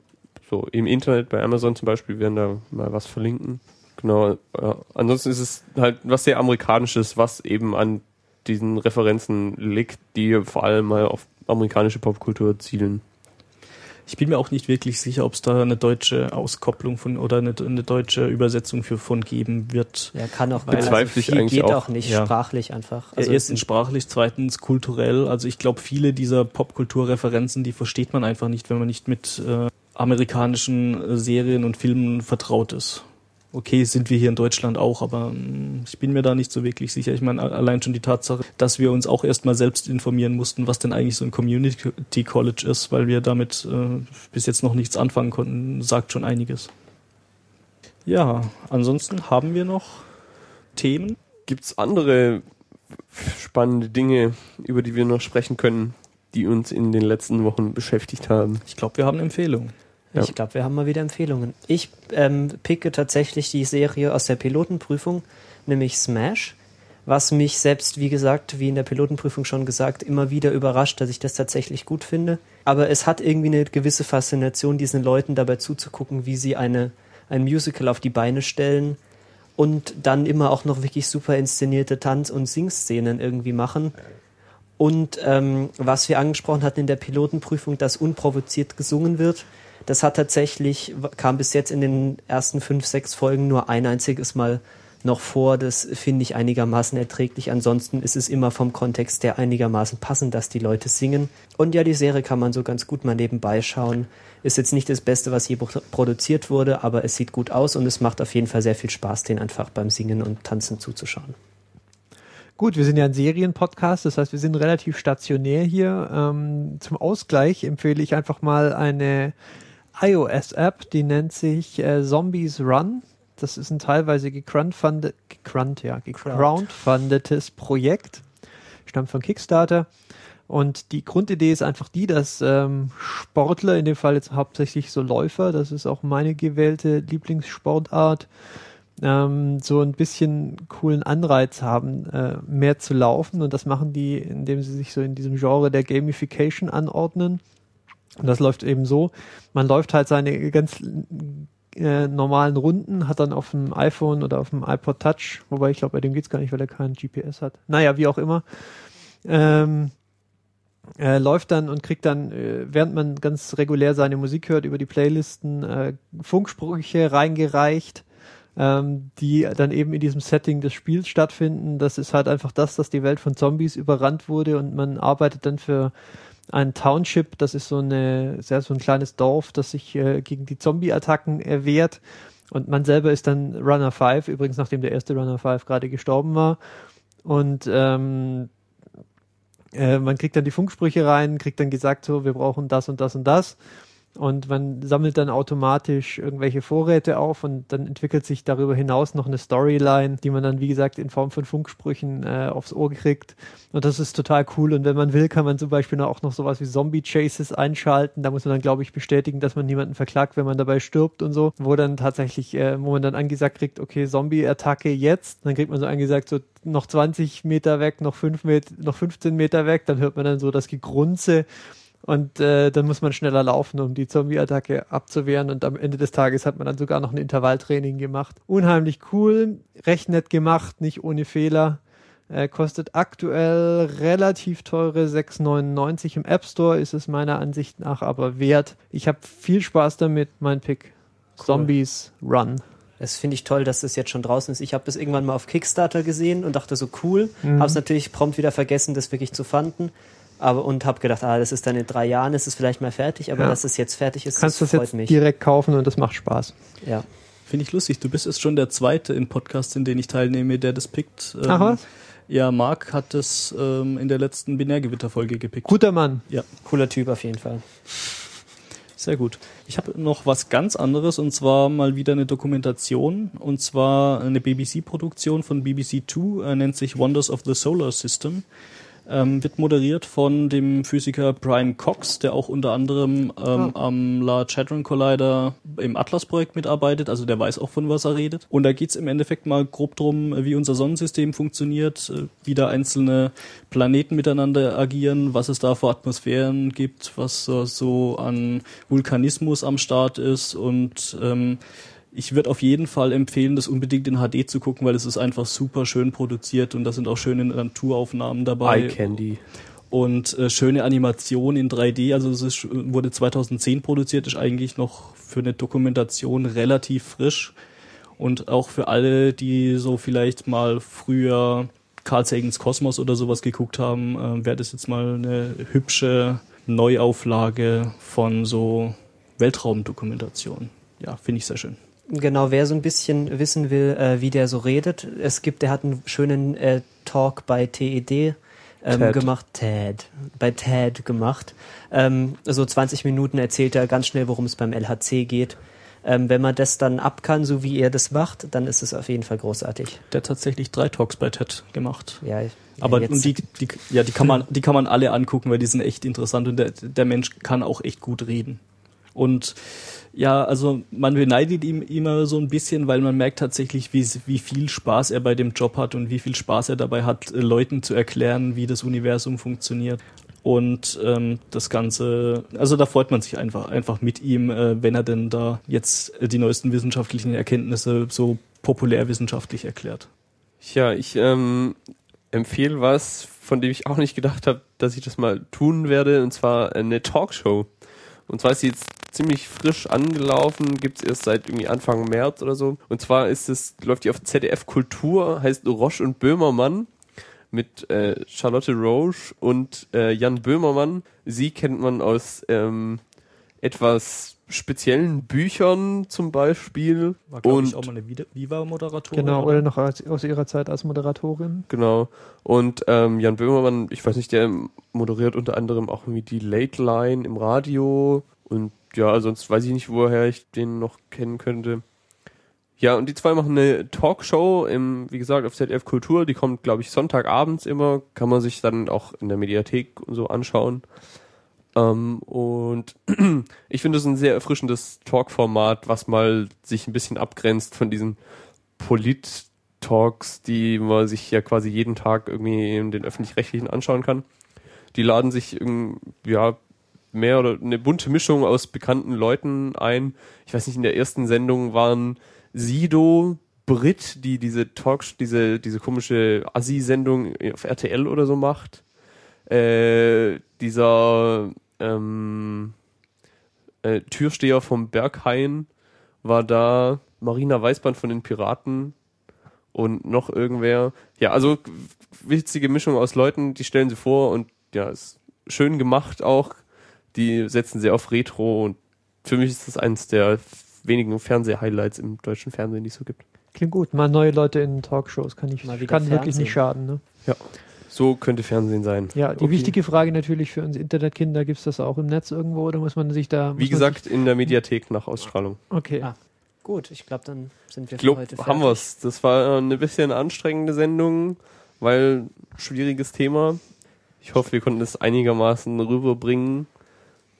Speaker 2: so im Internet, bei Amazon zum Beispiel, werden da mal was verlinken. Genau. Ja. Ansonsten ist es halt was sehr Amerikanisches, was eben an diesen Referenzen liegt, die vor allem mal auf amerikanische Popkultur zielen.
Speaker 3: Ich bin mir auch nicht wirklich sicher, ob es da eine deutsche Auskopplung von oder eine, eine, deutsche Übersetzung für von geben wird.
Speaker 1: Ja, kann auch,
Speaker 2: weil bezweifle also ich eigentlich
Speaker 1: geht auch, auch nicht ja. sprachlich einfach.
Speaker 3: Also erstens sprachlich, zweitens kulturell. Also ich glaube, viele dieser Popkulturreferenzen, die versteht man einfach nicht, wenn man nicht mit äh, amerikanischen äh, Serien und Filmen vertraut ist. Okay, sind wir hier in Deutschland auch, aber mm, ich bin mir da nicht so wirklich sicher. Ich meine, allein schon die Tatsache, dass wir uns auch erstmal selbst informieren mussten, was denn eigentlich so ein Community College ist, weil wir damit äh, bis jetzt noch nichts anfangen konnten, sagt schon einiges. Ja, ansonsten haben wir noch Themen.
Speaker 2: Gibt's andere spannende Dinge, über die wir noch sprechen können, die uns in den letzten Wochen beschäftigt haben?
Speaker 3: Ich glaube, wir haben Empfehlungen.
Speaker 1: Ja. Ich glaube, wir haben mal wieder Empfehlungen. Ich ähm, picke tatsächlich die Serie aus der Pilotenprüfung, nämlich Smash, was mich selbst, wie gesagt, wie in der Pilotenprüfung schon gesagt, immer wieder überrascht, dass ich das tatsächlich gut finde. Aber es hat irgendwie eine gewisse Faszination, diesen Leuten dabei zuzugucken, wie sie eine, ein Musical auf die Beine stellen und dann immer auch noch wirklich super inszenierte Tanz- und Singszenen irgendwie machen. Und ähm, was wir angesprochen hatten in der Pilotenprüfung, dass unprovoziert gesungen wird das hat tatsächlich, kam bis jetzt in den ersten fünf, sechs Folgen nur ein einziges Mal noch vor. Das finde ich einigermaßen erträglich. Ansonsten ist es immer vom Kontext der einigermaßen passend, dass die Leute singen. Und ja, die Serie kann man so ganz gut mal nebenbei schauen. Ist jetzt nicht das Beste, was je produziert wurde, aber es sieht gut aus und es macht auf jeden Fall sehr viel Spaß, den einfach beim Singen und Tanzen zuzuschauen.
Speaker 4: Gut, wir sind ja ein Serienpodcast, das heißt, wir sind relativ stationär hier. Ähm, zum Ausgleich empfehle ich einfach mal eine iOS-App, die nennt sich äh, Zombies Run. Das ist ein teilweise gecrowdfundet, gecrowd, ja, gecrowdfundetes Projekt. Stammt von Kickstarter. Und die Grundidee ist einfach die, dass ähm, Sportler, in dem Fall jetzt hauptsächlich so Läufer, das ist auch meine gewählte Lieblingssportart, ähm, so ein bisschen coolen Anreiz haben, äh, mehr zu laufen. Und das machen die, indem sie sich so in diesem Genre der Gamification anordnen. Und das läuft eben so, man läuft halt seine ganz äh, normalen Runden, hat dann auf dem iPhone oder auf dem iPod Touch, wobei ich glaube, bei dem geht's gar nicht, weil er keinen GPS hat. Naja, wie auch immer. Ähm, äh, läuft dann und kriegt dann, äh, während man ganz regulär seine Musik hört, über die Playlisten äh, Funksprüche reingereicht, ähm, die dann eben in diesem Setting des Spiels stattfinden. Das ist halt einfach das, dass die Welt von Zombies überrannt wurde und man arbeitet dann für ein Township, das ist so eine, sehr so ein kleines Dorf, das sich äh, gegen die Zombie-Attacken erwehrt. Und man selber ist dann Runner 5, übrigens nachdem der erste Runner 5 gerade gestorben war. Und ähm, äh, man kriegt dann die Funksprüche rein, kriegt dann gesagt, so, wir brauchen das und das und das und man sammelt dann automatisch irgendwelche Vorräte auf und dann entwickelt sich darüber hinaus noch eine Storyline, die man dann, wie gesagt, in Form von Funksprüchen äh, aufs Ohr kriegt. Und das ist total cool. Und wenn man will, kann man zum Beispiel auch noch sowas wie Zombie-Chases einschalten. Da muss man dann, glaube ich, bestätigen, dass man niemanden verklagt, wenn man dabei stirbt und so. Wo dann tatsächlich, äh, wo man dann angesagt kriegt, okay, Zombie-Attacke jetzt. Dann kriegt man so angesagt, so noch 20 Meter weg, noch, 5 Met noch 15 Meter weg. Dann hört man dann so das Gegrunze und äh, dann muss man schneller laufen, um die Zombie-Attacke abzuwehren. Und am Ende des Tages hat man dann sogar noch ein Intervalltraining gemacht. Unheimlich cool, recht nett gemacht, nicht ohne Fehler. Äh, kostet aktuell relativ teure 6,99 im App Store, ist es meiner Ansicht nach aber wert. Ich habe viel Spaß damit, mein Pick.
Speaker 1: Cool.
Speaker 4: Zombies Run.
Speaker 1: Das finde ich toll, dass das jetzt schon draußen ist. Ich habe das irgendwann mal auf Kickstarter gesehen und dachte so cool.
Speaker 4: Mhm.
Speaker 1: Habe es natürlich prompt wieder vergessen, das wirklich zu fanden. Aber und habe gedacht, ah, das ist dann in drei Jahren, ist es vielleicht mal fertig. Aber
Speaker 4: Ja.
Speaker 1: dass es jetzt fertig ist,
Speaker 4: Kannst
Speaker 1: das freut
Speaker 4: jetzt
Speaker 1: mich.
Speaker 4: direkt kaufen und das macht Spaß.
Speaker 1: Ja.
Speaker 3: Finde ich lustig. Du bist jetzt schon der zweite im Podcast, in den ich teilnehme, der das pickt. Ähm,
Speaker 4: Ach was?
Speaker 3: Ja, Marc hat das ähm, in der letzten Binärgewitterfolge gepickt.
Speaker 4: Guter Mann.
Speaker 1: Cooler Typ auf jeden Fall.
Speaker 3: Sehr gut. Ich habe noch was ganz anderes und zwar mal wieder eine Dokumentation und zwar eine BBC-Produktion von BBC Two, äh, nennt sich Wonders of the Solar System. Ähm, wird moderiert von dem Physiker Brian Cox, der auch unter anderem ähm, am Large Hadron Collider im Atlas-Projekt mitarbeitet, also der weiß auch von was er redet. Und da geht's im Endeffekt mal grob drum, wie unser Sonnensystem funktioniert, äh, wie da einzelne Planeten miteinander agieren, was es da für Atmosphären gibt, was so, so an Vulkanismus am Start ist. Und ähm, ich würde auf jeden Fall empfehlen, das unbedingt in HD zu gucken, weil es ist einfach super schön produziert und da sind auch schöne Naturaufnahmen dabei
Speaker 2: Eye Candy.
Speaker 3: und äh, schöne Animation in 3D. Also es ist, wurde 2010 produziert, ist eigentlich noch für eine Dokumentation relativ frisch und auch für alle, die so vielleicht mal früher Carl Sagans Kosmos oder sowas geguckt haben, äh, wäre das jetzt mal eine hübsche Neuauflage von so Weltraumdokumentation. Ja, finde ich sehr schön.
Speaker 1: Genau, wer so ein bisschen wissen will, äh, wie der so redet, es gibt, der hat einen schönen äh, Talk bei TED ähm,
Speaker 2: TED.
Speaker 1: gemacht, TED, bei TED gemacht. Ähm, so 20 Minuten erzählt er ganz schnell, worum es beim LHC geht. Ähm, wenn man das dann ab kann, so wie er das macht, dann ist es auf jeden Fall großartig.
Speaker 3: Der hat tatsächlich drei Talks bei TED gemacht.
Speaker 1: Ja, ja,
Speaker 3: Aber die, die, ja, die kann man, die kann man alle angucken, weil die sind echt interessant und der, der Mensch kann auch echt gut reden. Und ja, also man beneidet ihm immer so ein bisschen, weil man merkt tatsächlich, wie, wie viel Spaß er bei dem Job hat und wie viel Spaß er dabei hat, äh, Leuten zu erklären, wie das Universum funktioniert. Und ähm, das Ganze, also da freut man sich einfach, einfach mit ihm, äh, wenn er denn da jetzt äh, die neuesten wissenschaftlichen Erkenntnisse so populärwissenschaftlich erklärt.
Speaker 2: Ja, ich ähm, empfehle was, von dem ich auch nicht gedacht habe, dass ich das mal tun werde, und zwar eine Talkshow. Und zwar ist sie jetzt ziemlich frisch angelaufen, gibt's erst seit irgendwie Anfang März oder so. Und zwar ist es, läuft die auf ZDF Kultur, heißt Roche und Böhmermann mit äh, Charlotte Roche und äh, Jan Böhmermann. Sie kennt man aus ähm, etwas speziellen Büchern zum Beispiel.
Speaker 3: War, glaube
Speaker 2: und
Speaker 3: ich, auch mal eine Viva-Moderatorin.
Speaker 4: Genau, oder noch als, aus ihrer Zeit als Moderatorin.
Speaker 2: Genau. Und ähm, Jan Böhmermann, ich weiß nicht, der moderiert unter anderem auch irgendwie die Late Line im Radio. Und ja, sonst weiß ich nicht, woher ich den noch kennen könnte. Ja, und die zwei machen eine Talkshow im, wie gesagt, auf ZDF Kultur. Die kommt, glaube ich, Sonntagabends immer. Kann man sich dann auch in der Mediathek und so anschauen. Ähm, und ich finde es ein sehr erfrischendes Talk-Format, was mal sich ein bisschen abgrenzt von diesen Polit-Talks, die man sich ja quasi jeden Tag irgendwie in den öffentlich-rechtlichen anschauen kann. Die laden sich ja mehr oder eine bunte Mischung aus bekannten Leuten ein. Ich weiß nicht, in der ersten Sendung waren Sido, Brit, die diese Talks, diese, diese komische Assi-Sendung auf RTL oder so macht. Äh, dieser ähm, äh, Türsteher vom Berghain war da, Marina Weißband von den Piraten und noch irgendwer. Ja, also witzige Mischung aus Leuten, die stellen sie vor und ja, ist schön gemacht auch. Die setzen sehr auf Retro und für mich ist das eines der wenigen Fernseh-Highlights im deutschen Fernsehen, die es so gibt.
Speaker 4: Klingt gut. Mal neue Leute in Talkshows kann ich
Speaker 1: Mal wieder
Speaker 4: kann wirklich
Speaker 1: Fernsehen.
Speaker 4: nicht schaden. Ne?
Speaker 2: So könnte Fernsehen sein.
Speaker 4: Ja, die
Speaker 2: Okay.
Speaker 4: wichtige Frage natürlich für uns Internetkinder, gibt es das auch im Netz irgendwo oder muss man sich da.
Speaker 2: Wie gesagt, in der Mediathek nach Ausstrahlung.
Speaker 4: Okay.
Speaker 1: Ah. Gut, ich glaube, dann sind wir
Speaker 2: Ich
Speaker 1: für heute fertig.
Speaker 2: haben wir's. Das war eine bisschen anstrengende Sendung, weil schwieriges Thema. Ich hoffe, wir konnten es einigermaßen rüberbringen.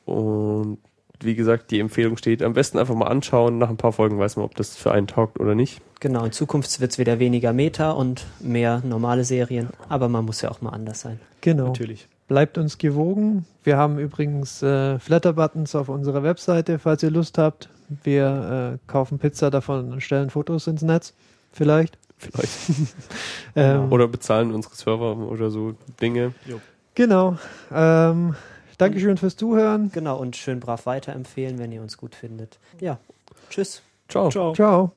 Speaker 2: Und wie gesagt, die Empfehlung steht. Am besten einfach mal anschauen. Nach ein paar Folgen weiß man, ob das für einen taugt oder nicht.
Speaker 1: Genau, in Zukunft wird es wieder weniger Meta und mehr normale Serien, aber man muss ja auch mal anders sein.
Speaker 4: Genau.
Speaker 3: Natürlich.
Speaker 4: Bleibt uns gewogen. Wir haben übrigens äh, Flatter-Buttons auf unserer Webseite, falls ihr Lust habt. Wir äh, kaufen Pizza davon und stellen Fotos ins Netz. Vielleicht.
Speaker 2: vielleicht.
Speaker 4: Ähm,
Speaker 2: Oder bezahlen unsere Server oder so Dinge.
Speaker 4: Genau. Ähm, Dankeschön fürs Zuhören.
Speaker 1: Genau, und schön brav weiterempfehlen, wenn ihr uns gut findet. Ja, tschüss.
Speaker 2: Ciao.
Speaker 3: Ciao.
Speaker 4: Ciao.